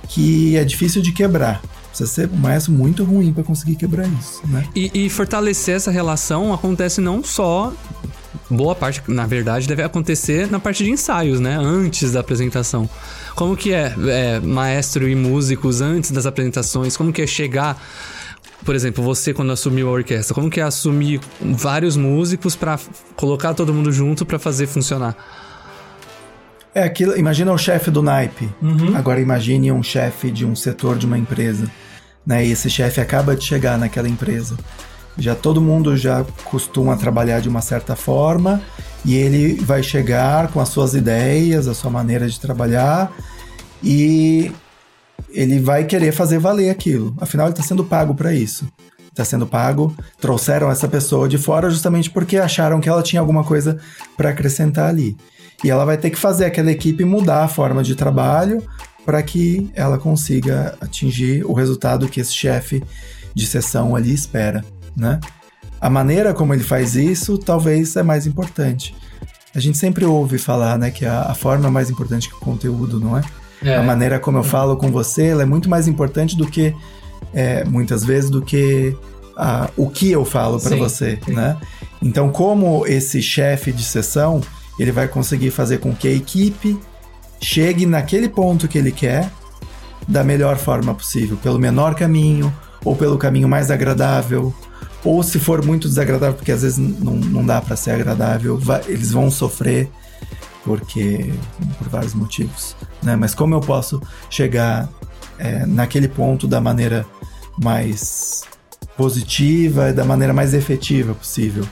que é difícil de quebrar. Precisa ser um maestro muito ruim para conseguir quebrar isso, né? E, e fortalecer essa relação acontece não só boa parte, na verdade, deve acontecer na parte de ensaios, né? Antes da apresentação. Como que é, é, maestro e músicos antes das apresentações? Como que é chegar, por exemplo, você quando assumiu a orquestra, como que é assumir vários músicos para colocar todo mundo junto para fazer funcionar? É aquilo, imagina o chefe do naipe. Agora imagine um chefe de um setor de uma empresa, né? E esse chefe acaba de chegar naquela empresa. Já todo mundo já costuma trabalhar de uma certa forma e ele vai chegar com as suas ideias, a sua maneira de trabalhar e ele vai querer fazer valer aquilo. Afinal, ele está sendo pago para isso. Está sendo pago. Trouxeram essa pessoa de fora justamente porque acharam que ela tinha alguma coisa para acrescentar ali. E ela vai ter que fazer aquela equipe mudar a forma de trabalho para que ela consiga atingir o resultado que esse chefe de sessão ali espera, né? A maneira como ele faz isso talvez é mais importante. A gente sempre ouve falar, né, que a, a forma é mais importante que o conteúdo, não é? A maneira como eu falo com você, ela é muito mais importante do que, é, muitas vezes, do que ah, o que eu falo para você, sim. né? Então, como esse chefe de sessão, ele vai conseguir fazer com que a equipe chegue naquele ponto que ele quer da melhor forma possível, pelo menor caminho ou pelo caminho mais agradável, ou se for muito desagradável, porque às vezes não, não dá para ser agradável, vai- eles vão sofrer porque por vários motivos, né? Mas como eu posso chegar é, naquele ponto da maneira mais positiva e da maneira mais efetiva possível?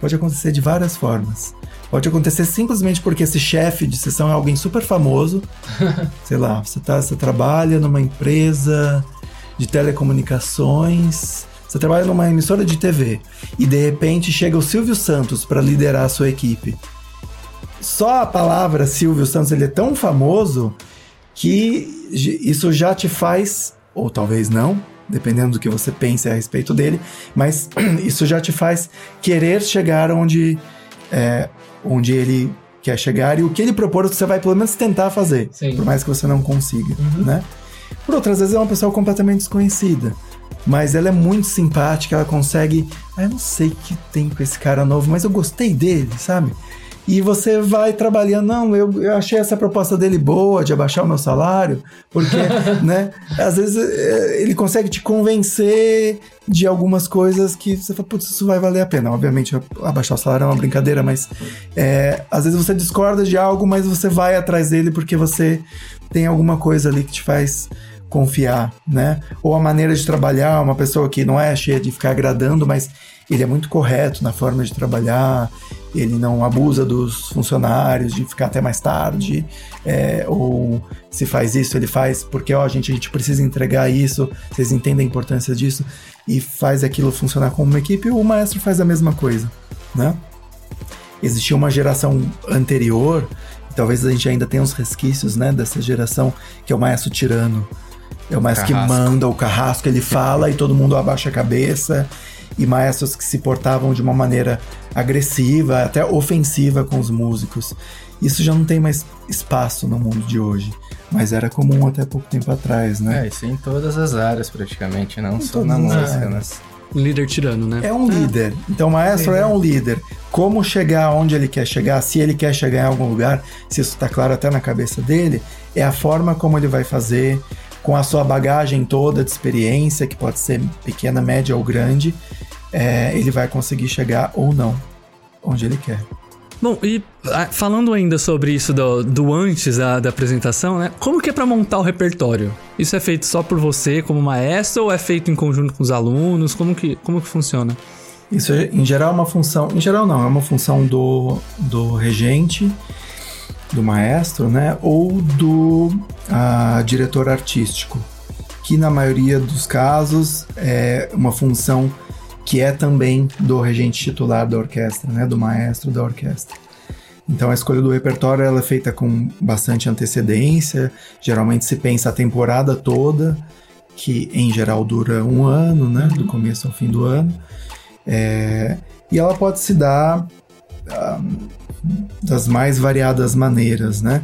Pode acontecer de várias formas. Pode acontecer simplesmente porque esse chefe de sessão é alguém super famoso. Sei lá, você, tá, você trabalha numa empresa de telecomunicações, você trabalha numa emissora de TV e de repente chega o Silvio Santos para liderar a sua equipe. Só a palavra Silvio Santos ele é tão famoso que isso já te faz, ou talvez não, dependendo do que você pense a respeito dele, mas isso já te faz querer chegar onde, é, onde ele quer chegar e o que ele propor você vai pelo menos tentar fazer, Sim. por mais que você não consiga, né? Por outras vezes é uma pessoa completamente desconhecida, mas ela é muito simpática, ela consegue, ah, eu não sei o que tem com esse cara novo, mas eu gostei dele, sabe? E você vai trabalhando, não, eu, eu achei essa proposta dele boa, de abaixar o meu salário, porque, né, às vezes eh, ele consegue te convencer de algumas coisas que você fala, putz, isso vai valer a pena. Obviamente, abaixar o salário é uma brincadeira, mas eh, às vezes você discorda de algo, mas você vai atrás dele porque você tem alguma coisa ali que te faz confiar, né? Ou a maneira de trabalhar, uma pessoa que não é cheia de ficar agradando, mas ele é muito correto na forma de trabalhar, ele não abusa dos funcionários de ficar até mais tarde, é, ou se faz isso, ele faz porque, ó, gente, a gente precisa entregar isso, vocês entendem a importância disso, e faz aquilo funcionar como uma equipe, o maestro faz a mesma coisa, né? Existia uma geração anterior, talvez a gente ainda tenha uns resquícios, né, dessa geração, que é o maestro tirano. É o maestro Carrasco. que manda, o carrasco, ele fala e todo mundo abaixa a cabeça. E maestros que se portavam de uma maneira agressiva, até ofensiva com os músicos. Isso já não tem mais espaço no mundo de hoje. Mas era comum até pouco tempo atrás, né? É, isso em todas as áreas praticamente, não só todas na música, né? Líder tirano, né? É um líder. Então, o maestro é um líder. Como chegar onde ele quer chegar, se ele quer chegar em algum lugar, se isso está claro até na cabeça dele, é a forma como ele vai fazer, com a sua bagagem toda de experiência, que pode ser pequena, média ou grande, é, ele vai conseguir chegar ou não onde ele quer. Bom, e ah, falando ainda sobre isso do, do antes da, da apresentação, né? Como que é pra montar o repertório? Isso é feito só por você como maestro ou é feito em conjunto com os alunos? Como que, como que funciona? Isso, em geral, é uma função. Em geral, não, é uma função do, do regente, do maestro, né? Ou do ah, diretor artístico, que na maioria dos casos é uma função que é também do regente titular da orquestra, né? Do maestro da orquestra. Então a escolha do repertório ela é feita com bastante antecedência. Geralmente se pensa a temporada toda que em geral dura um ano, né? Do começo ao fim do ano. É, e ela pode se dar ah, das mais variadas maneiras, né?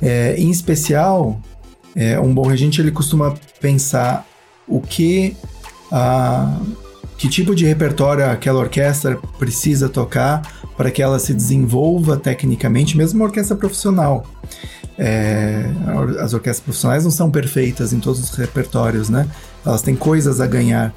É, em especial, é, um bom regente ele costuma pensar o que a que tipo de repertório aquela orquestra precisa tocar para que ela se desenvolva tecnicamente, mesmo uma orquestra profissional. É, as orquestras profissionais não são perfeitas em todos os repertórios, né? Elas têm coisas a ganhar.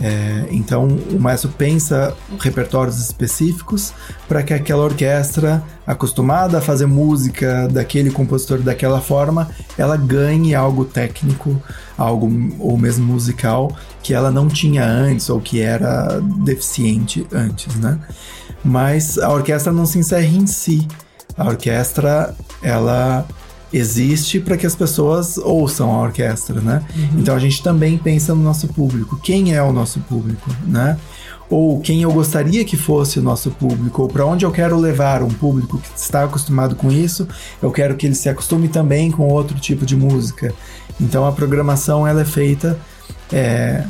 É, então o maestro pensa repertórios específicos para que aquela orquestra, acostumada a fazer música daquele compositor daquela forma, ela ganhe algo técnico, algo ou mesmo musical que ela não tinha antes ou que era deficiente antes, né? Mas a orquestra não se encerra em si. A orquestra ela existe para que as pessoas ouçam a orquestra, né? Uhum. Então a gente também pensa no nosso público. Quem é o nosso público, né? Ou quem eu gostaria que fosse o nosso público, ou para onde eu quero levar um público que está acostumado com isso, eu quero que ele se acostume também com outro tipo de música. Então a programação ela é feita é,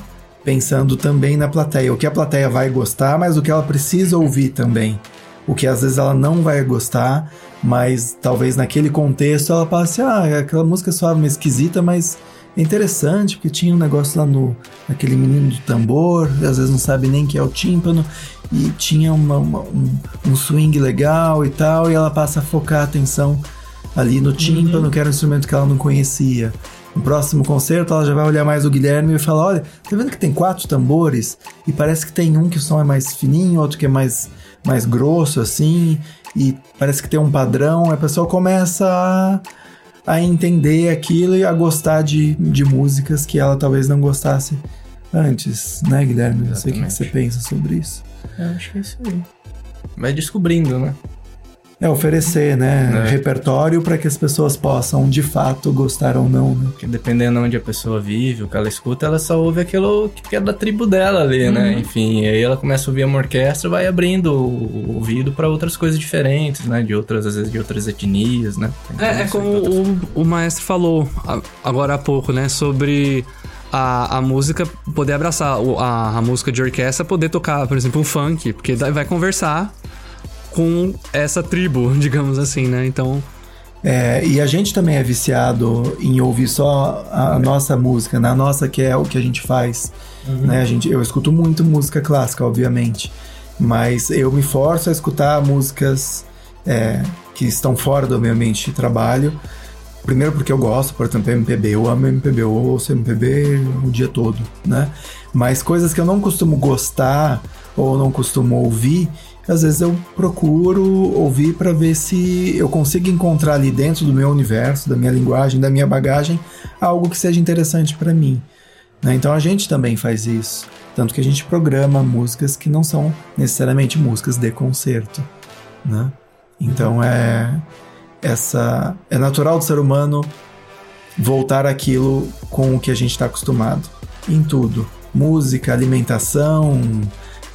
pensando também na plateia, o que a plateia vai gostar, mas o que ela precisa ouvir também. O que às vezes ela não vai gostar, mas talvez naquele contexto ela passe, ah, aquela música soava meio esquisita, mas é interessante, porque tinha um negócio lá no naquele menino do tambor, às vezes não sabe nem que é o tímpano, e tinha uma, uma, um, um, swing legal e tal, e ela passa a focar a atenção ali no tímpano, uhum. que era um instrumento que ela não conhecia. No próximo concerto, ela já vai olhar mais o Guilherme e falar: Olha, tá vendo que tem quatro tambores? E parece que tem um que o som é mais fininho, outro que é mais, mais grosso, assim e parece que tem um padrão, a pessoa começa a, a entender aquilo e a gostar de, de músicas que ela talvez não gostasse antes, né, Guilherme? Não sei o que você pensa sobre isso. Eu acho que é isso aí. Vai descobrindo, né? É oferecer, né? É. Repertório para que as pessoas possam de fato gostar ou não, né? Porque dependendo de onde a pessoa vive, o que ela escuta, ela só ouve aquilo que é da tribo dela ali, né? uhum. né? Enfim, aí ela começa a ouvir uma orquestra, vai abrindo o ouvido para outras coisas diferentes, né? De outras, às vezes, de outras etnias, né? Então, é, é como o, o maestro falou agora há pouco, né? Sobre a, a música poder abraçar a, a música de orquestra, poder tocar, por exemplo, um funk, porque vai conversar com essa tribo, digamos assim, né? Então. É, e a gente também é viciado em ouvir só a nossa música, na né? nossa que é o que a gente faz. Uhum. Né? A gente, eu escuto muito música clássica, obviamente, mas eu me forço a escutar músicas é, que estão fora do meu ambiente de trabalho. Primeiro porque eu gosto, por exemplo, MPB, eu amo MPB, eu ouço MPB o dia todo, né? Mas coisas que eu não costumo gostar ou não costumo ouvir, às vezes eu procuro ouvir para ver se eu consigo encontrar ali dentro do meu universo, da minha linguagem, da minha bagagem, algo que seja interessante para mim. Né? Então a gente também faz isso. Tanto que a gente programa músicas que não são necessariamente músicas de concerto. Né? Então é essa é natural do ser humano voltar aquilo com o que a gente está acostumado em tudo música alimentação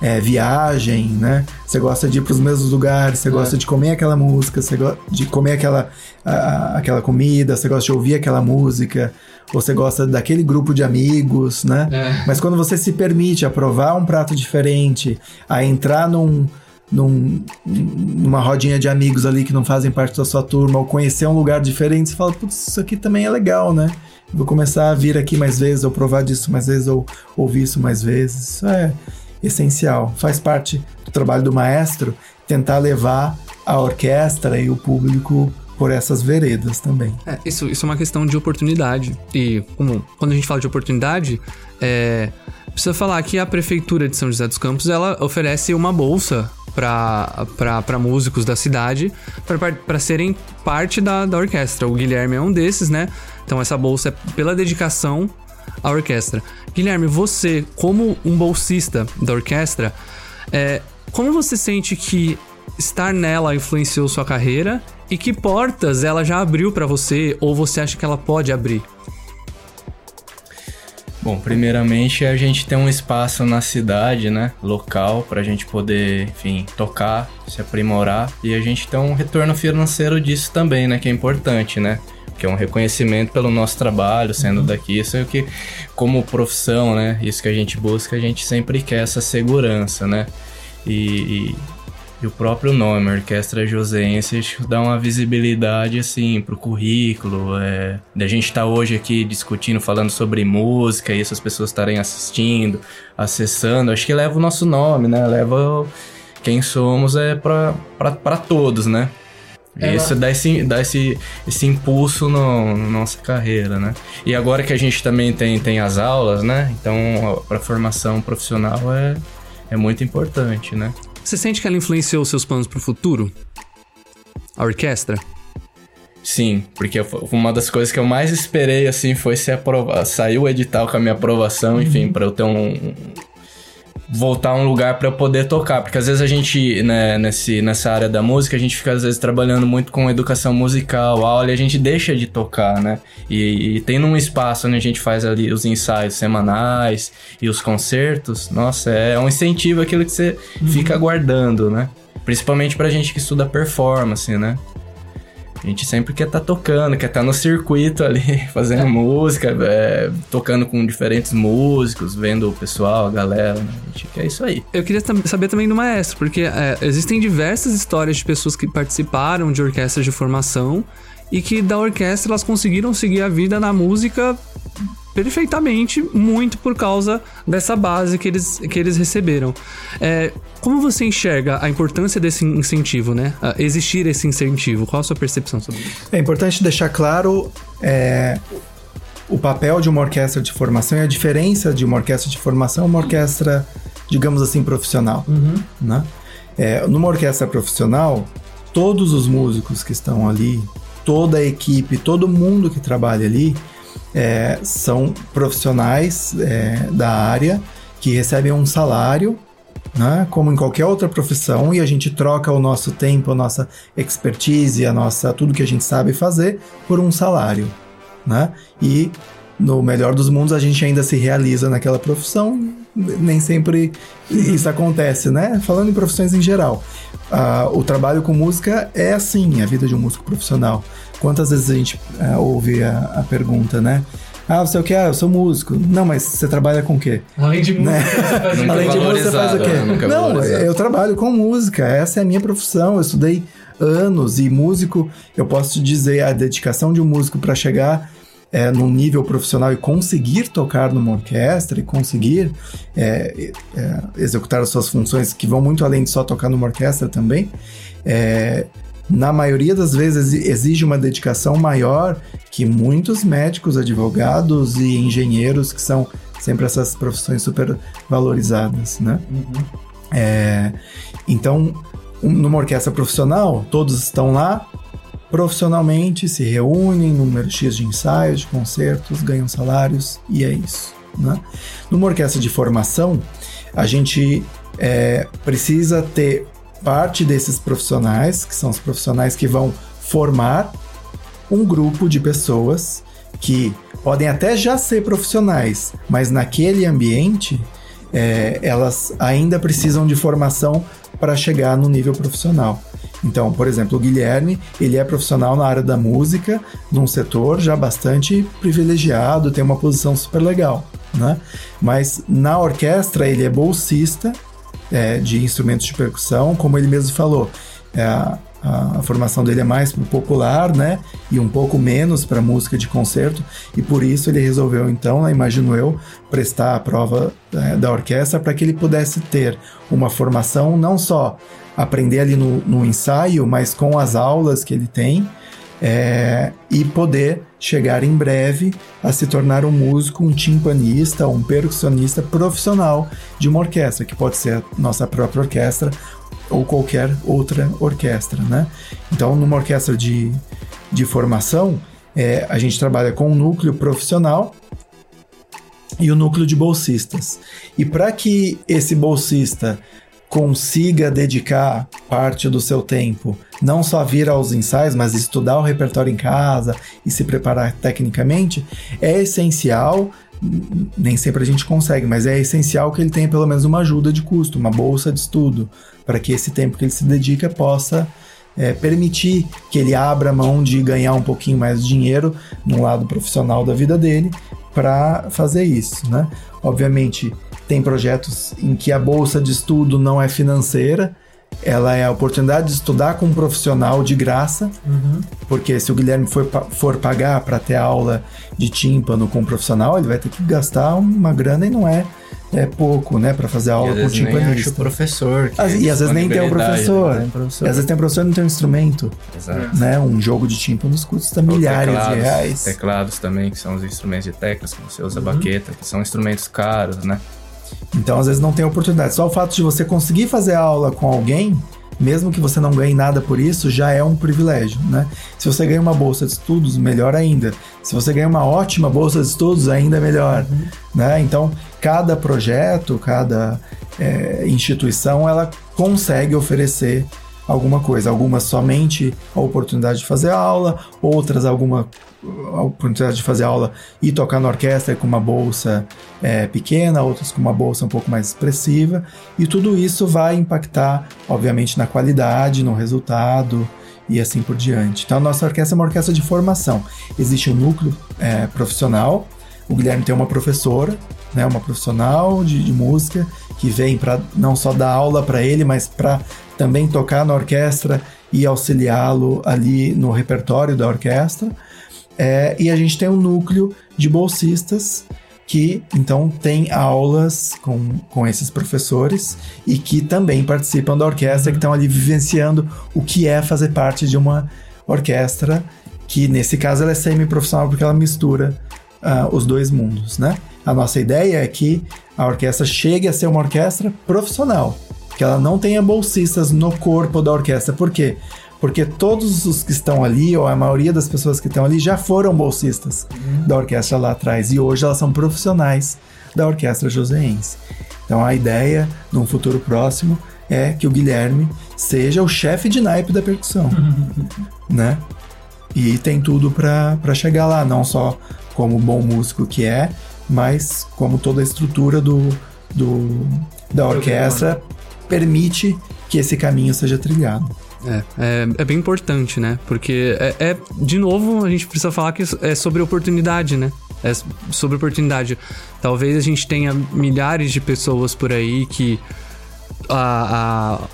é, viagem, né? Você gosta de ir para os mesmos lugares, você é. gosta de comer aquela música, você gosta de comer aquela, a, aquela comida, você gosta de ouvir aquela música, você gosta daquele grupo de amigos, né? É. Mas quando você se permite a provar um prato diferente, a entrar num, num, numa rodinha de amigos ali que não fazem parte da sua turma, ou conhecer um lugar diferente, você fala, putz, isso aqui também é legal, né? Vou começar a vir aqui mais vezes, ou provar disso mais vezes, ou ouvir isso mais vezes. Isso é essencial. Faz parte do trabalho do maestro tentar levar a orquestra e o público por essas veredas também. É, isso, isso é uma questão de oportunidade. E como, quando a gente fala de oportunidade, é, precisa falar que a Prefeitura de São José dos Campos ela oferece uma bolsa para músicos da cidade para serem parte da, da orquestra. O Guilherme é um desses, né? Então essa bolsa é pela dedicação à orquestra. Guilherme, você, como um bolsista da orquestra, é, como você sente que estar nela influenciou sua carreira e que portas ela já abriu para você ou você acha que ela pode abrir? Bom, primeiramente a gente tem um espaço na cidade, né, local, para a gente poder, enfim, tocar, se aprimorar e a gente tem um retorno financeiro disso também, né, que é importante, né? Que é um reconhecimento pelo nosso trabalho, sendo Uhum. daqui. Isso é o que, como profissão, né? Isso que a gente busca, a gente sempre quer essa segurança, né? E, e, e o próprio nome, Orquestra que dá uma visibilidade, assim, pro currículo. É, da gente estar hoje aqui discutindo, falando sobre música e essas pessoas estarem assistindo, acessando. Acho que leva o nosso nome, né? Leva quem somos é pra todos, né? Ela- Isso dá esse, dá esse, esse impulso no, na nossa carreira, né? E agora que a gente também tem, tem as aulas, né? Então, para formação profissional é, é muito importante, né? Você sente que ela influenciou seus planos pro futuro? A orquestra? Sim, porque foi uma das coisas que eu mais esperei, assim, foi ser aprovado. Saiu o edital com a minha aprovação, enfim, pra eu ter um. Voltar a um lugar eu poder tocar. Porque às vezes a gente, né, nesse, nessa área da música, a gente fica às vezes trabalhando muito com educação musical, aula, e a gente deixa de tocar, né? E, e tendo um espaço onde a gente faz ali os ensaios semanais e os concertos, nossa, é um incentivo aquilo que você fica aguardando, né? Principalmente pra gente que estuda performance, né? A gente sempre quer estar tocando, quer estar no circuito ali, fazendo música, é, tocando com diferentes músicos, vendo o pessoal, a galera, né? A gente quer isso aí. Eu queria saber também do maestro, porque é, existem diversas histórias de pessoas que participaram de orquestras de formação e que da orquestra elas conseguiram seguir a vida na música perfeitamente, muito por causa dessa base que eles, que eles receberam. É, como você enxerga a importância desse incentivo, né? A existir esse incentivo? Qual a sua percepção sobre isso? É importante deixar claro é, o papel de uma orquestra de formação e a diferença de uma orquestra de formação e uma orquestra, digamos assim, profissional. Né? É, numa orquestra profissional, todos os músicos que estão ali, toda a equipe, todo mundo que trabalha ali, é, são profissionais é, da área que recebem um salário né? Como em qualquer outra profissão, e a gente troca o nosso tempo, a nossa expertise, a nossa tudo que a gente sabe fazer por um salário, né? E no melhor dos mundos a gente ainda se realiza naquela profissão, nem sempre isso acontece, né? Falando em profissões em geral, ah, o trabalho com música é assim, a vida de um músico profissional. Quantas vezes a gente ah, ouve a, a pergunta, né? Ah, você é o que? Ah, eu sou músico. Não, mas você trabalha com o quê? Além de Né? Nunca Além de música, você faz o quê? Não, valorizado. eu trabalho com música, essa é a minha profissão. Eu estudei anos e músico, eu posso te dizer, a dedicação de um músico para chegar é, num nível profissional e conseguir tocar numa orquestra e conseguir é, é, executar as suas funções que vão muito além de só tocar numa orquestra também. é, na maioria das vezes exige uma dedicação maior que muitos médicos, advogados e engenheiros que são sempre essas profissões super valorizadas, né? É, então, um- numa orquestra profissional, todos estão lá profissionalmente, se reúnem, número X de ensaios, de concertos, ganham salários e é isso. Né? Numa orquestra de formação, a gente é, precisa ter parte desses profissionais, que são os profissionais que vão formar um grupo de pessoas que podem até já ser profissionais, mas naquele ambiente é, elas ainda precisam de formação para chegar no nível profissional. Então, por exemplo, o Guilherme, ele é profissional na área da música, num setor já bastante privilegiado, tem uma posição super legal, né? Mas na orquestra ele é bolsista é, de instrumentos de percussão, como ele mesmo falou. É, a, a- formação dele é mais popular, né? E um pouco menos para música de concerto, e por isso ele resolveu, então, né, imagino eu, prestar a prova é, da orquestra para que ele pudesse ter uma formação, não só aprender ali no, no ensaio, mas com as aulas que ele tem, é, e poder chegar em breve a se tornar um músico, um timpanista, um percussionista profissional de uma orquestra, que pode ser a nossa própria orquestra ou qualquer outra orquestra, né? Então, numa orquestra de, de formação, é, a gente trabalha com um núcleo profissional e o núcleo de bolsistas. E para que esse bolsista consiga dedicar parte do seu tempo não só vir aos ensaios, mas estudar o repertório em casa e se preparar tecnicamente, é essencial. Nem sempre a gente consegue, mas é essencial que ele tenha pelo menos uma ajuda de custo, uma bolsa de estudo, para que esse tempo que ele se dedica possa é, permitir que ele abra mão de ganhar um pouquinho mais de dinheiro no lado profissional da vida dele para fazer isso, né? Obviamente, tem projetos em que a bolsa de estudo não é financeira, ela é a oportunidade de estudar com um profissional de graça, porque se o Guilherme for, for pagar para ter aula de tímpano com um profissional, ele vai ter que gastar uma grana e não é, é pouco, né, para fazer aula com um acha o timpanista. professor. que tem E às vezes nem tem o professor. E professor. às vezes tem o professor e não tem um instrumento, Exato. né? Um jogo de tímpanos custa Ou milhares teclados, de reais. Teclados também, que são os instrumentos de teclas, como você usa baqueta, que são instrumentos caros, né? Então, às vezes, não tem oportunidade. Só o fato de você conseguir fazer aula com alguém, mesmo que você não ganhe nada por isso, já é um privilégio, né? Se você ganha uma bolsa de estudos, melhor ainda. Se você ganha uma ótima bolsa de estudos, ainda melhor, né? Então, cada projeto, cada é, instituição, ela consegue oferecer alguma coisa. Algumas somente a oportunidade de fazer aula, outras alguma a oportunidade de fazer aula e tocar na orquestra com uma bolsa é, pequena, outras com uma bolsa um pouco mais expressiva, e tudo isso vai impactar, obviamente, na qualidade, no resultado e assim por diante. Então, a nossa orquestra é uma orquestra de formação. Existe um núcleo é, profissional, o Guilherme tem uma professora, né, uma profissional de, de música que vem para não só dar aula para ele, mas para também tocar na orquestra e auxiliá-lo ali no repertório da orquestra. É, e a gente tem um núcleo de bolsistas que então tem aulas com, com esses professores e que também participam da orquestra, que estão ali vivenciando o que é fazer parte de uma orquestra, que nesse caso ela é semi-profissional porque ela mistura ah, os dois mundos, né? A nossa ideia é que a orquestra chegue a ser uma orquestra profissional, que ela não tenha bolsistas no corpo da orquestra. Por quê? Porque todos os que estão ali, ou a maioria das pessoas que estão ali, já foram bolsistas da orquestra lá atrás. E hoje elas são profissionais da orquestra joseense. Então a ideia, num futuro próximo, é que o Guilherme seja o chefe de naipe da percussão. né? E tem tudo para chegar lá, não só como bom músico que é, mas como toda a estrutura do, do, da orquestra permite que esse caminho seja trilhado. É, é, é bem importante, né? Porque é, é, de novo, a gente precisa falar que é sobre oportunidade, né? É sobre oportunidade. Talvez a gente tenha milhares de pessoas por aí que a, a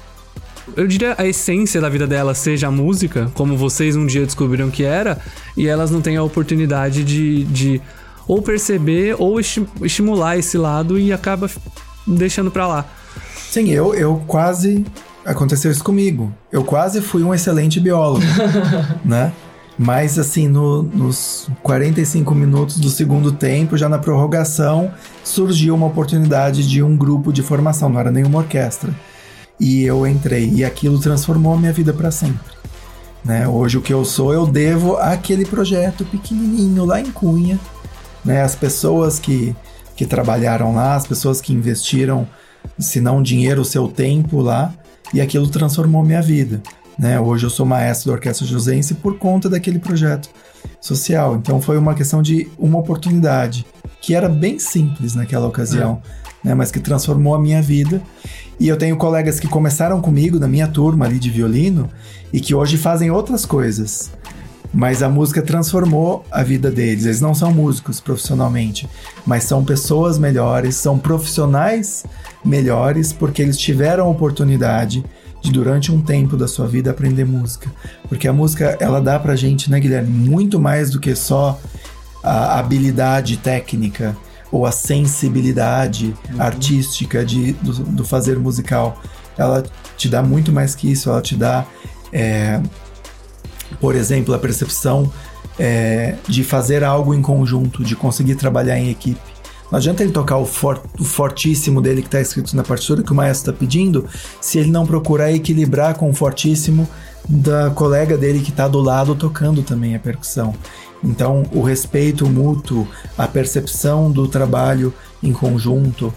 eu diria a essência da vida delas seja a música, como vocês um dia descobriram que era, e elas não têm a oportunidade de, de ou perceber ou esti- estimular esse lado e acaba deixando pra lá. Sim, eu, eu quase. Aconteceu isso comigo. Eu quase fui um excelente biólogo, né? Mas, assim, no- nos 45 minutos do segundo tempo, já na prorrogação, surgiu uma oportunidade de um grupo de formação, não era nenhuma orquestra. E eu entrei, e aquilo transformou a minha vida para sempre. Né? Hoje, o que eu sou, eu devo àquele projeto pequenininho lá em Cunha, né? As pessoas que, que trabalharam lá, as pessoas que investiram, se não dinheiro, o seu tempo lá, e aquilo transformou minha vida. Né? Hoje eu sou maestro da Orquestra Josense por conta daquele projeto social. Então foi uma questão de uma oportunidade, que era bem simples naquela ocasião, né? mas que transformou a minha vida. E eu tenho colegas que começaram comigo na minha turma ali de violino e que hoje fazem outras coisas. Mas a música transformou a vida deles. Eles não são músicos profissionalmente, mas são pessoas melhores, são profissionais melhores porque eles tiveram a oportunidade de durante um tempo da sua vida aprender música. Porque a música, ela dá pra gente, né, Guilherme, muito mais do que só a habilidade técnica ou a sensibilidade artística de, do, do fazer musical. Ela te dá muito mais que isso, ela te dá é, por exemplo, a percepção é, de fazer algo em conjunto, de conseguir trabalhar em equipe. Não adianta ele tocar o, for- o fortíssimo dele que está escrito na partitura que o maestro está pedindo, se ele não procurar equilibrar com o fortíssimo da colega dele que está do lado tocando também a percussão. Então, o respeito mútuo, a percepção do trabalho em conjunto,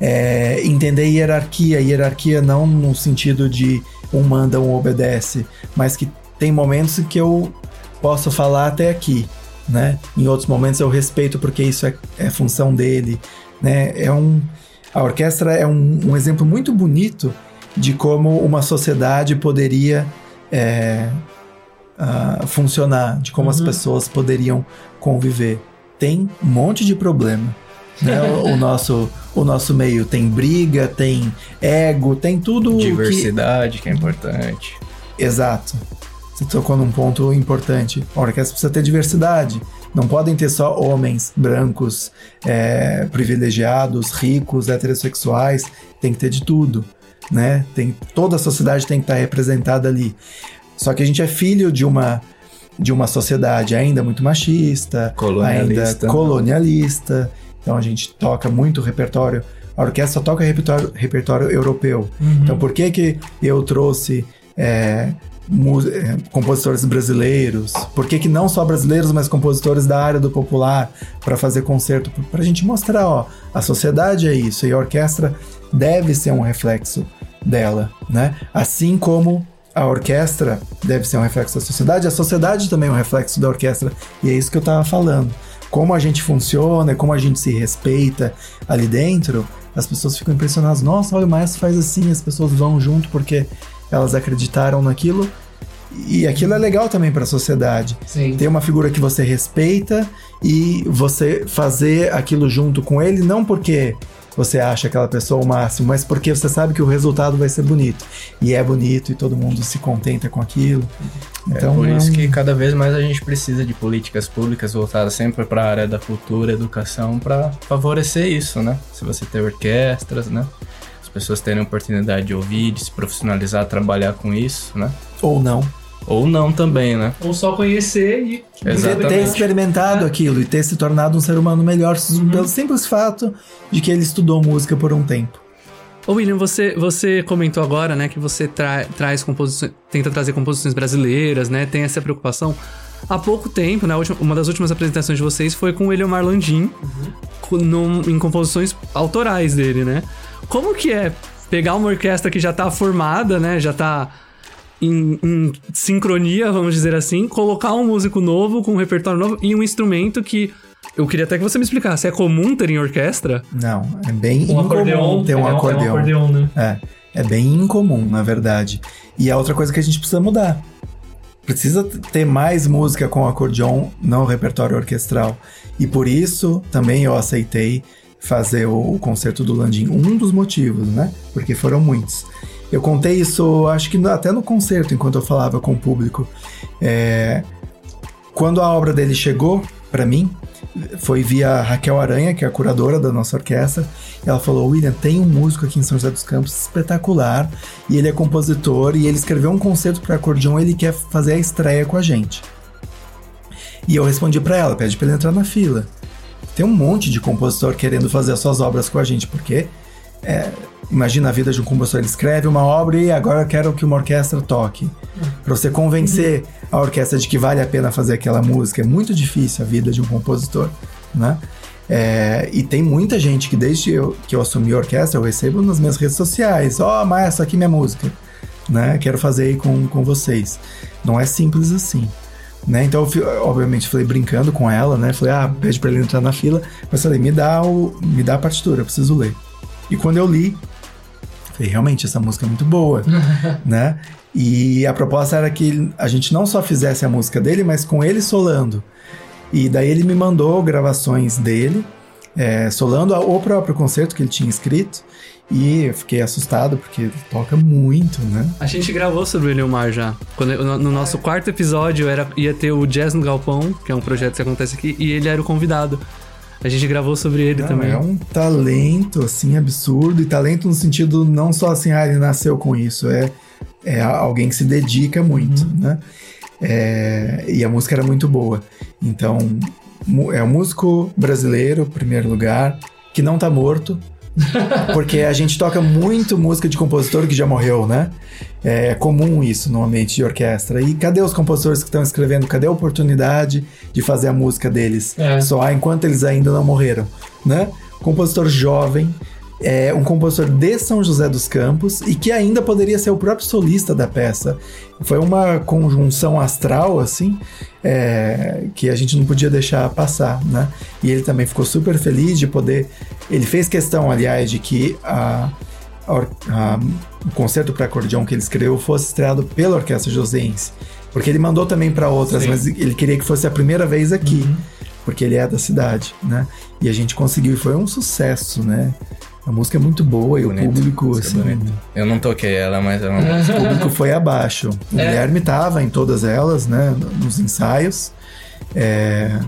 é, entender hierarquia, hierarquia não no sentido de um manda, um obedece, mas que tem momentos em que eu posso falar até aqui, né? Em outros momentos eu respeito porque isso é, é função dele, né? É um, a orquestra é um, um exemplo muito bonito de como uma sociedade poderia é, ah, funcionar, de como as pessoas poderiam conviver. Tem um monte de problema. Né? o, o nosso, o nosso meio tem briga, tem ego, tem tudo que Diversidade, que é importante. Exato. Você tocou num ponto importante. A orquestra precisa ter diversidade. Não podem ter só homens brancos, é, privilegiados, ricos, heterossexuais. Tem que ter de tudo, né? Tem, toda a sociedade tem que estar representada ali. Só que a gente é filho de uma de uma sociedade ainda muito machista, Colonialista. ainda colonialista. Então a gente toca muito repertório. A orquestra toca repertório, repertório europeu. Então por que que eu trouxe é, compositores brasileiros? Por que que não só brasileiros, mas compositores da área do popular para fazer concerto? Para a gente mostrar, ó, a sociedade é isso e a orquestra deve ser um reflexo dela, né? Assim como a orquestra deve ser um reflexo da sociedade, a sociedade também é um reflexo da orquestra. E é isso que eu tava falando. Como a gente funciona, como a gente se respeita ali dentro, as pessoas ficam impressionadas. Nossa, olha, o maestro faz assim, as pessoas vão junto porque elas acreditaram naquilo. E aquilo é legal também para a sociedade. Sim. Ter uma figura que você respeita e você fazer aquilo junto com ele, não porque você acha aquela pessoa o máximo, mas porque você sabe que o resultado vai ser bonito. E é bonito e todo mundo se contenta com aquilo. Então, é por isso um- que cada vez mais a gente precisa de políticas públicas voltadas sempre para a área da cultura, educação, para favorecer isso, né? Se você ter orquestras, né? As pessoas terem a oportunidade de ouvir, de se profissionalizar, trabalhar com isso, né? Ou não. Ou não também, né? Ou só conhecer e. Ter, Exatamente. ter experimentado aquilo e ter se tornado um ser humano melhor pelo simples fato de que ele estudou música por um tempo. Ô William, você, você comentou agora, né, que você tra- traz composições, tenta trazer composições brasileiras, né, tem essa preocupação. Há pouco tempo, né, última- uma das últimas apresentações de vocês foi com o Eliomar Landim, co- num- em composições autorais dele, né? Como que é pegar uma orquestra que já tá formada, né, já tá em, em sincronia, vamos dizer assim, colocar um músico novo com um repertório novo e um instrumento que eu queria até que você me explicasse, é comum ter em orquestra? Não, é bem Um incomum ter um é acordeon. É um acordeon, né? É, é bem incomum, na verdade. E é outra coisa que a gente precisa mudar. Precisa ter mais música com acordeon no repertório orquestral. E por isso também eu aceitei fazer o, concerto do Landim. Um dos motivos, né? Porque foram muitos. Eu contei isso, acho que até no concerto, enquanto eu falava com o público. É, quando a obra dele chegou para mim, foi via Raquel Aranha, que é a curadora da nossa orquestra. Ela falou: William, tem um músico aqui em São José dos Campos espetacular, e ele é compositor, e ele escreveu um concerto para acordeon, ele quer fazer a estreia com a gente. E eu respondi para ela: pede para ele entrar na fila. Tem um monte de compositor querendo fazer as suas obras com a gente, porque é, imagina a vida de um compositor, ele escreve uma obra e agora eu quero que uma orquestra toque. Para você convencer a orquestra de que vale a pena fazer aquela música, é muito difícil a vida de um compositor, né? É, e tem muita gente que desde eu, que eu assumi a orquestra, eu recebo nas minhas redes sociais, ó, oh, maestro, aqui minha música, né? Quero fazer aí com, com vocês. Não é simples assim. Né? Então, eu, obviamente, falei brincando com ela, né? Falei, ah, pede pra ele entrar na fila. Mas falei, me dá, o, me dá a partitura, eu preciso ler. E quando eu li, falei, realmente, essa música é muito boa, né? E a proposta era que a gente não só fizesse a música dele, mas com ele solando. E daí ele me mandou gravações dele, é, solando o próprio concerto que ele tinha escrito. E eu fiquei assustado, porque toca muito, né? A gente gravou sobre o Eliomar já. Quando, no, no nosso quarto episódio era, ia ter o Jazz no Galpão, que é um projeto que acontece aqui, e ele era o convidado. A gente gravou sobre ele Não, também. É um talento, assim, absurdo. E talento no sentido não só assim, ah, ele nasceu com isso. É, é alguém que se dedica muito, né? É, e a música era muito boa. Então, é um músico brasileiro, em primeiro lugar, que não tá morto. Porque a gente toca muito música de compositor que já morreu, né? É comum isso no ambiente de orquestra. E cadê os compositores que estão escrevendo? Cadê a oportunidade de fazer a música deles É. soar enquanto eles ainda não morreram, né? Compositor jovem, é um compositor de São José dos Campos e que ainda poderia ser o próprio solista da peça. Foi uma conjunção astral, assim, é, que a gente não podia deixar passar, né? E ele também ficou super feliz de poder. Ele fez questão, aliás, de que a, a a- o concerto para acordeão que ele escreveu fosse estreado pela Orquestra Joseense. Porque ele mandou também para outras, Sim. mas ele queria que fosse a primeira vez aqui, porque ele é da cidade, né? E a gente conseguiu e foi um sucesso, né? A música é muito boa e Bonito, o público, música assim, bonita. Eu não toquei ela, mas é uma o público foi abaixo. O É. Guilherme tava em todas elas, né? Nos ensaios. É,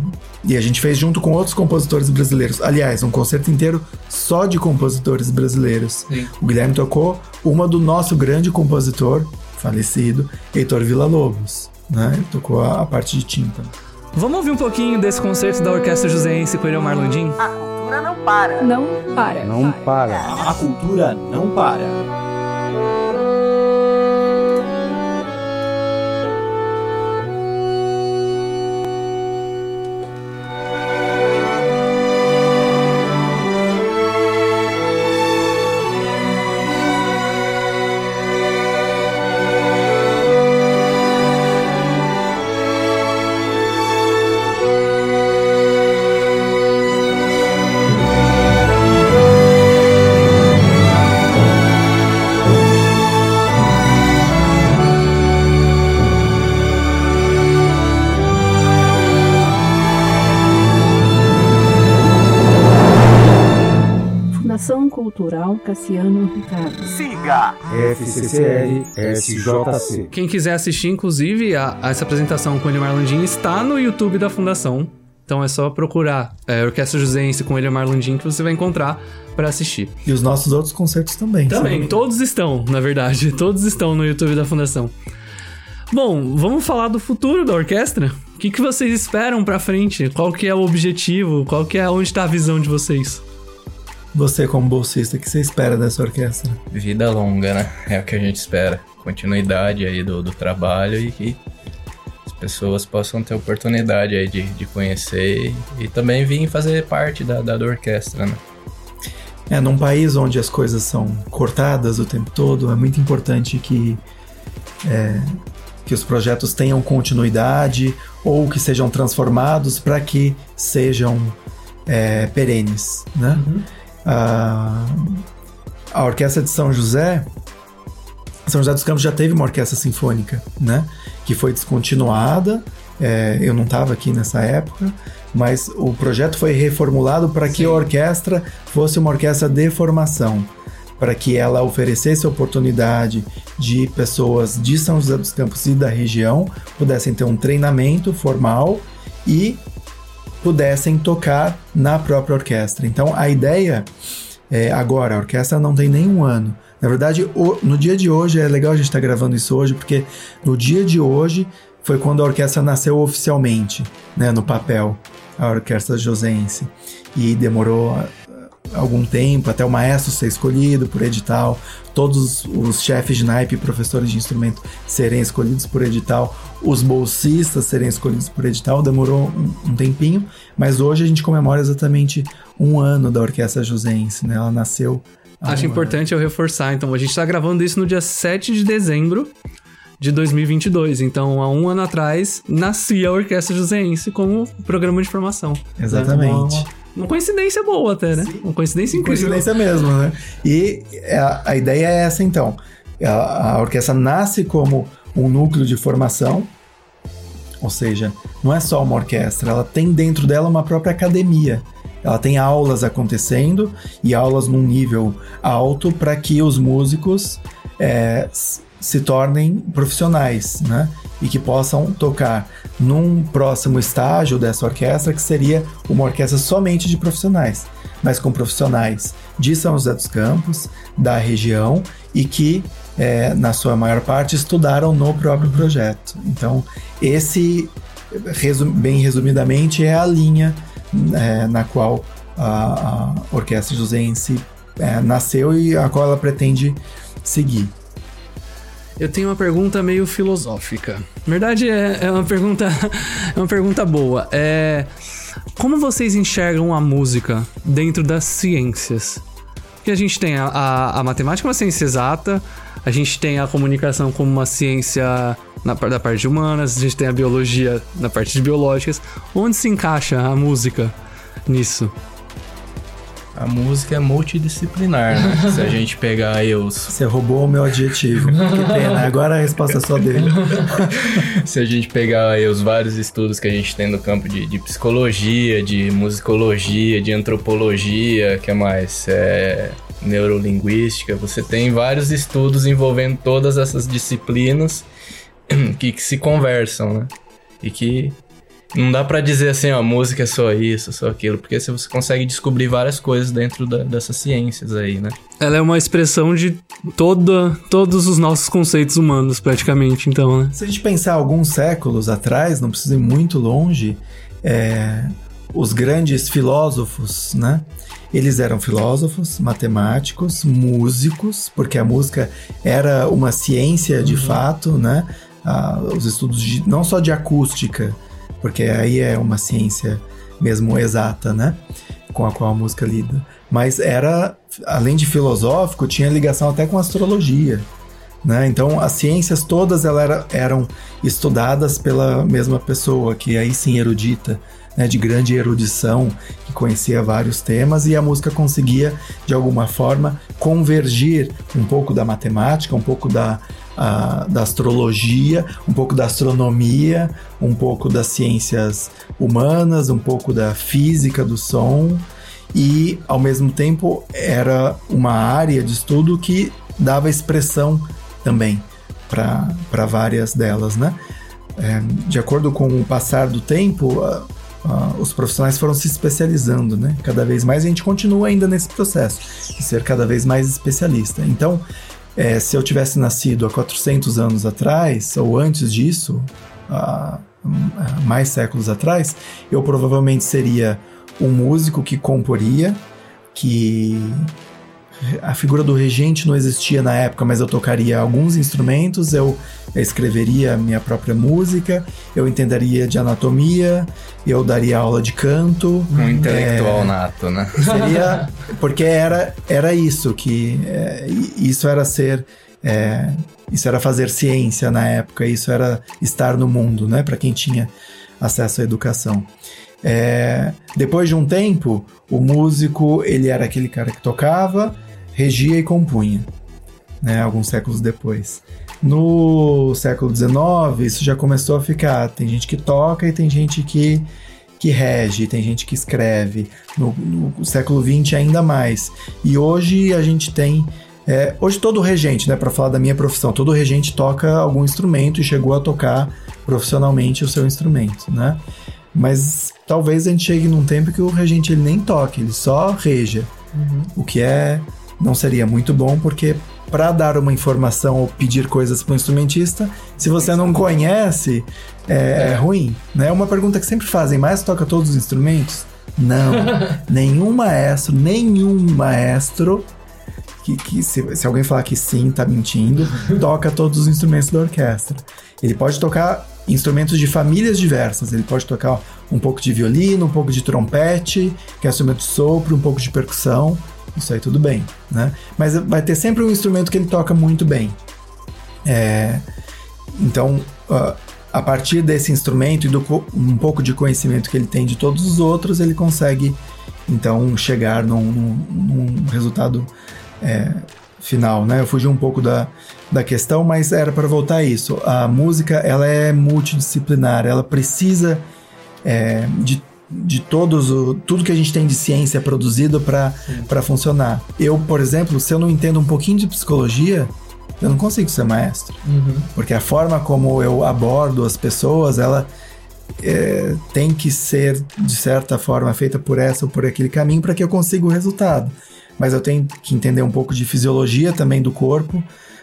E a gente fez junto com outros compositores brasileiros. Aliás, um concerto inteiro só de compositores brasileiros. Sim. O Guilherme tocou uma do nosso grande compositor, falecido, Heitor Villa-Lobos. Né? Ele tocou a, a parte de tímpano. Vamos ouvir um pouquinho desse concerto da Orquestra Joseense com ele Omar Landim? A cultura não para. Não para. Não para. A cultura não para. Cassiano Ricardo. Siga. FCCR SJC. Quem quiser assistir, inclusive, a, a essa apresentação com o Eliomar Landim está no YouTube da Fundação. Então é só procurar é, Orquestra Joseense com Eliomar Landim que você vai encontrar para assistir. E os nossos outros concertos também. Também, sabe? todos estão, na verdade. Todos estão no YouTube da Fundação. Bom, vamos falar do futuro da orquestra? O que, que vocês esperam pra frente? Qual que é o objetivo? Qual que é onde tá a visão de vocês? Você, como bolsista, o que você espera dessa orquestra? vida longa, né? É o que a gente espera. Continuidade aí do, do trabalho e que as pessoas possam ter oportunidade aí de, de conhecer e, e também vir fazer parte da, da, da orquestra, né? É, num país onde as coisas são cortadas o tempo todo, é muito importante que, é, que os projetos tenham continuidade ou que sejam transformados para que sejam é, perenes, né? A, a Orquestra de São José, São José dos Campos já teve uma orquestra sinfônica, né? Que foi descontinuada. é, eu não estava aqui nessa época, mas o projeto foi reformulado para que a orquestra fosse uma orquestra de formação, para que ela oferecesse oportunidade de pessoas de São José dos Campos e da região pudessem ter um treinamento formal e pudessem tocar na própria orquestra. Então a ideia é agora, a orquestra não tem nem um ano. Na verdade, o- no dia de hoje, é legal a gente estar gravando isso hoje, porque no dia de hoje foi quando a orquestra nasceu oficialmente, né, no papel, a orquestra josense. E demorou algum tempo até o maestro ser escolhido por edital, todos os chefes de naipe e professores de instrumento serem escolhidos por edital, os bolsistas serem escolhidos por edital, demorou um, um tempinho, mas hoje a gente comemora exatamente um ano da orquestra josense, né? Ela nasceu. Acho um importante eu reforçar. Então, a gente tá gravando isso no dia 7 de dezembro de 2022. Então, há um ano atrás, nascia a Orquestra Joseense como programa de formação. Exatamente. Uma, uma coincidência boa até, né? Uma coincidência incrível. Coincidência mesmo, né? E a, a ideia é essa, então. A, a orquestra nasce como um núcleo de formação, ou seja, não é só uma orquestra, ela tem dentro dela uma própria academia. Ela tem aulas acontecendo e aulas num nível alto para que os músicos é, se tornem profissionais, né? E que possam tocar num próximo estágio dessa orquestra, que seria uma orquestra somente de profissionais, mas com profissionais de São José dos Campos, da região e que, é, na sua maior parte, estudaram no próprio projeto. Então, esse, resu- bem resumidamente, é a linha é, na qual a, a Orquestra Josense é, nasceu e a qual ela pretende seguir. Eu tenho uma pergunta meio filosófica. Na verdade, é, é uma pergunta. É uma pergunta boa. É. Como vocês enxergam a música dentro das ciências? Porque a gente tem a, a, a matemática uma ciência exata, a gente tem a comunicação como uma ciência na, da parte de humanas, a gente tem a biologia na parte de biológicas. Onde se encaixa a música nisso? A música é multidisciplinar, né? Se a gente pegar aí os. Você roubou o meu adjetivo. Que pena, agora a resposta é só dele. Se a gente pegar aí os vários estudos que a gente tem no campo de, de psicologia, de musicologia, de antropologia, que é mais? É, neurolinguística, você tem vários estudos envolvendo todas essas disciplinas que, que se conversam, né? E que não dá pra dizer assim, ó, música é só isso, só aquilo, porque você consegue descobrir várias coisas dentro da- dessas ciências aí, né? Ela é uma expressão de toda, todos os nossos conceitos humanos, praticamente, então, né? Se a gente pensar alguns séculos atrás, não precisa ir muito longe, é, os grandes filósofos, né? Eles eram filósofos, matemáticos, músicos, porque a música era uma ciência de fato, né? Ah, os estudos de- não só de acústica, porque aí é uma ciência mesmo exata, né? Com a qual a música lida. Mas era, além de filosófico, tinha ligação até com astrologia. Né? Então, as ciências todas elas era- eram estudadas pela mesma pessoa, que aí sim erudita, né? de grande erudição, que conhecia vários temas, e a música conseguia, de alguma forma, convergir um pouco da matemática, um pouco da, da astrologia, um pouco da astronomia, um pouco das ciências humanas, um pouco da física do som, e ao mesmo tempo era uma área de estudo que dava expressão também para várias delas, né? É, de acordo com o passar do tempo, os profissionais foram se especializando, né? Cada vez mais a gente continua ainda nesse processo de ser cada vez mais especialista. Então, é, se eu tivesse nascido há 400 anos atrás ou antes disso, há, mais séculos atrás, eu provavelmente seria um músico que comporia, que a figura do regente não existia na época, mas eu tocaria alguns instrumentos, eu escreveria minha própria música, eu entenderia de anatomia, eu daria aula de canto. Um intelectual É, nato, né? Seria. Porque era, era isso, que é, isso era ser. é, isso era fazer ciência na época, isso era estar no mundo, né? Para quem tinha acesso à educação. É, depois de um tempo, o músico ele era aquele cara que tocava, regia e compunha, né? Alguns séculos depois. No século XIX, isso já começou a ficar. Tem gente que toca e tem gente que que rege, tem gente que escreve. No, no século XX ainda mais. E hoje a gente tem. é, hoje todo regente, né, para falar da minha profissão, todo regente toca algum instrumento e chegou a tocar profissionalmente o seu instrumento, né? Mas talvez a gente chegue num tempo que o regente ele nem toque, ele só reja. O que é não seria muito bom porque para dar uma informação ou pedir coisas para um instrumentista, se você não conhece, é, é ruim. Né? É uma pergunta que sempre fazem, mas toca todos os instrumentos? Não. nenhum maestro, nenhum maestro que, que se, se alguém falar que sim, tá mentindo, toca todos os instrumentos da orquestra. Ele pode tocar instrumentos de famílias diversas. Ele pode tocar um pouco de violino, um pouco de trompete, que é instrumento de sopro, um pouco de percussão. Isso aí tudo bem, né? Mas vai ter sempre um instrumento que ele toca muito bem. É, então, ah, a partir desse instrumento e do um pouco de conhecimento que ele tem de todos os outros, ele consegue então chegar num, num- num resultado é, final, né? Eu fugi um pouco da, da questão, mas era para voltar a isso. A música ela é multidisciplinar, ela precisa é, de, de todos o, tudo que a gente tem de ciência produzido para funcionar. Eu, por exemplo, se eu não entendo um pouquinho de psicologia, eu não consigo ser maestro. Porque a forma como eu abordo as pessoas, ela é, tem que ser, de certa forma, feita por essa ou por aquele caminho para que eu consiga o resultado. Mas eu tenho que entender um pouco de fisiologia também do corpo,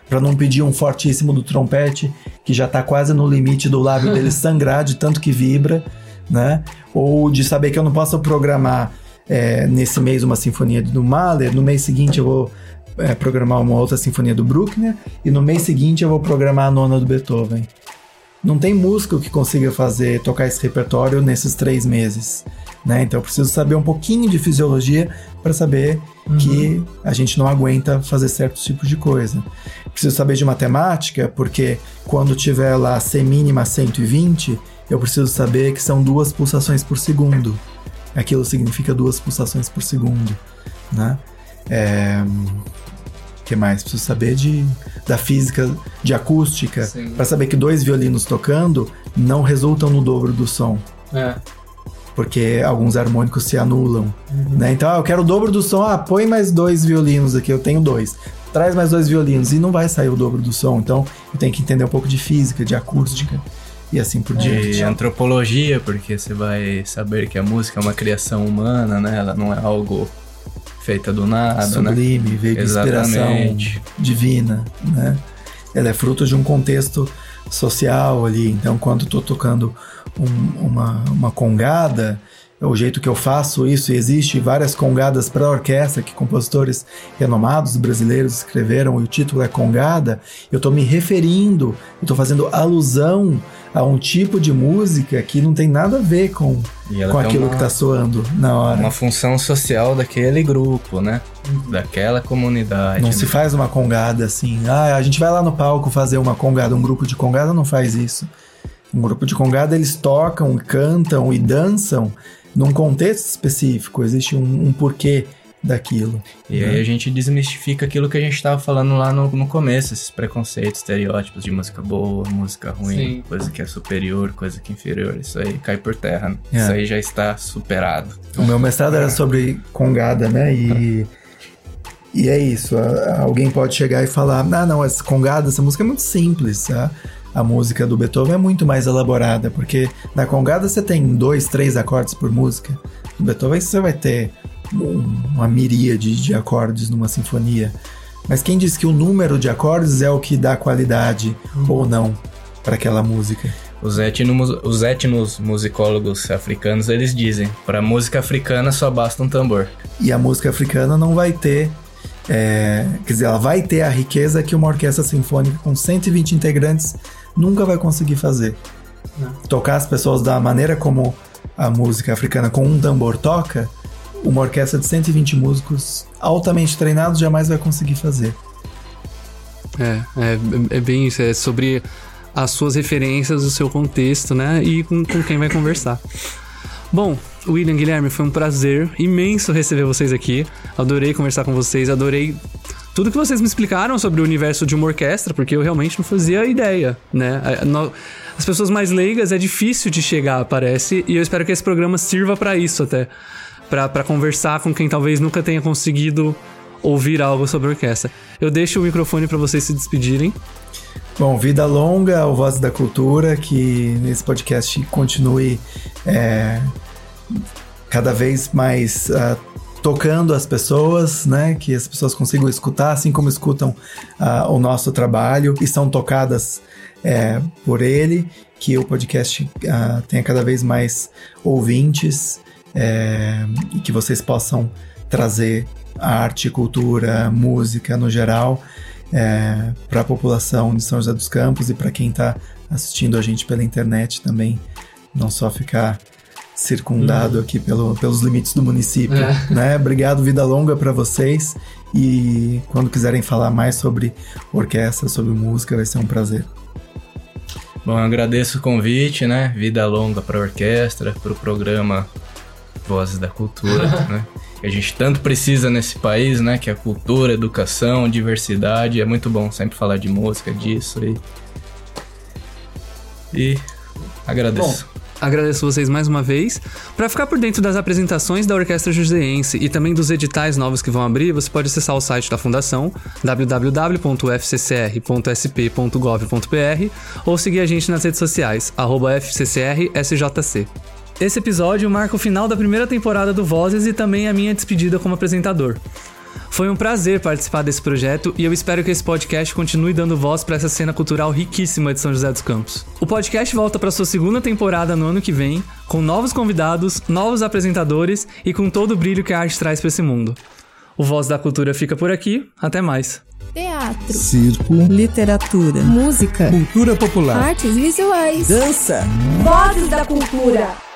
para não pedir um fortíssimo do trompete, que já está quase no limite do lábio dele sangrar de tanto que vibra, né? Ou de saber que eu não posso programar é, nesse mês uma sinfonia do Mahler, no mês seguinte eu vou é, programar uma outra sinfonia do Bruckner, e no mês seguinte eu vou programar a nona do Beethoven. Não tem músico que consiga fazer, tocar esse repertório nesses três meses. Né? Então eu preciso saber um pouquinho de fisiologia para saber que a gente não aguenta fazer certos tipos de coisa. Preciso saber de matemática, porque quando tiver lá C mínima 120, eu preciso saber que são duas pulsações por segundo. Aquilo significa duas pulsações por segundo. né? É, que mais? Preciso saber de, da física, de acústica, para saber que dois violinos tocando não resultam no dobro do som. É. Porque alguns harmônicos se anulam. Né? Então, ah, eu quero o dobro do som. Ah, põe mais dois violinos aqui, eu tenho dois. Traz mais dois violinos e não vai sair o dobro do som. Então, eu tenho que entender um pouco de física, de acústica e assim por diante. De antropologia, porque você vai saber que a música é uma criação humana, né? Ela não é algo feita do nada, né? Sublime, veio de inspiração divina, né? Ela é fruto de um contexto social ali. Então, quando eu tô tocando um- uma, uma congada, é o jeito que eu faço isso, e existe várias congadas para orquestra que compositores renomados brasileiros escreveram, e o título é Congada, eu tô me referindo, eu tô fazendo alusão a um tipo de música que não tem nada a ver com, com aquilo uma- que tá soando na hora. Uma função social daquele grupo, né? Daquela comunidade. Não né? se faz uma congada assim. Ah, a gente vai lá no palco fazer uma congada. Um grupo de congada não faz isso. Um grupo de congada eles tocam, cantam e dançam num contexto específico. Existe um, um porquê daquilo. E aí a gente desmistifica aquilo que a gente tava falando lá no, no começo, esses preconceitos, estereótipos de música boa, música ruim, Sim. coisa que é superior, coisa que é inferior. Isso aí cai por terra. né? É. Isso aí já está superado. O meu mestrado era sobre congada, né? E, e é isso. Alguém pode chegar e falar: ah, não, essa congada, essa música é muito simples. A, a música do Beethoven é muito mais elaborada, porque na congada você tem dois, três acordes por música. No Beethoven você vai ter uma miríade de acordes numa sinfonia. Mas quem diz que o número de acordes é o que dá qualidade ou não para aquela música? Os etnos, os etnos musicólogos africanos, eles dizem, para música africana só basta um tambor. E a música africana não vai ter. é, quer dizer, ela vai ter a riqueza que uma orquestra sinfônica com 120 integrantes nunca vai conseguir fazer. Tocar as pessoas da maneira como a música africana com um tambor toca, uma orquestra de 120 músicos altamente treinados jamais vai conseguir fazer. É, é, é bem isso, é sobre as suas referências, o seu contexto, né? E com, com quem vai conversar. Bom, William Guilherme, foi um prazer imenso receber vocês aqui. Adorei conversar com vocês, adorei tudo que vocês me explicaram sobre o universo de uma orquestra, porque eu realmente não fazia ideia, né? No- As pessoas mais leigas é difícil de chegar, parece, e eu espero que esse programa sirva pra isso até. Pra conversar com quem talvez nunca tenha conseguido ouvir algo sobre orquestra. Eu deixo o microfone pra vocês se despedirem. Bom, vida longa ao Voz da Cultura, que nesse podcast continue é, cada vez mais ah, tocando as pessoas, né? Que as pessoas consigam escutar, assim como escutam ah, o nosso trabalho e são tocadas é, por ele, que o podcast ah, tenha cada vez mais ouvintes é, e que vocês possam trazer arte, cultura, música no geral para a população de São José dos Campos e para quem está assistindo a gente pela internet também, não só ficar circundado aqui pelo, pelos limites do município, É. né? Obrigado, vida longa para vocês e quando quiserem falar mais sobre orquestra, sobre música, vai ser um prazer. Bom, eu agradeço o convite, né? Vida longa para a orquestra, para o programa Vozes da Cultura, né? Que a gente tanto precisa nesse país, né? Que é cultura, educação, diversidade. É muito bom sempre falar de música, disso e. E agradeço. Agradeço vocês mais uma vez. Para ficar por dentro das apresentações da Orquestra Joseense e também dos editais novos que vão abrir, você pode acessar o site da Fundação, www.fccr.sp.gov.br ou seguir a gente nas redes sociais, FCCRSJC. Esse episódio marca o final da primeira temporada do Vozes e também a minha despedida como apresentador. Foi um prazer participar desse projeto e eu espero que esse podcast continue dando voz para essa cena cultural riquíssima de São José dos Campos. O podcast volta para sua segunda temporada no ano que vem, com novos convidados, novos apresentadores e com todo o brilho que a arte traz para esse mundo. O Voz da Cultura fica por aqui, até mais. Teatro, Circo, literatura, música, cultura popular, artes visuais, dança. vozes da cultura.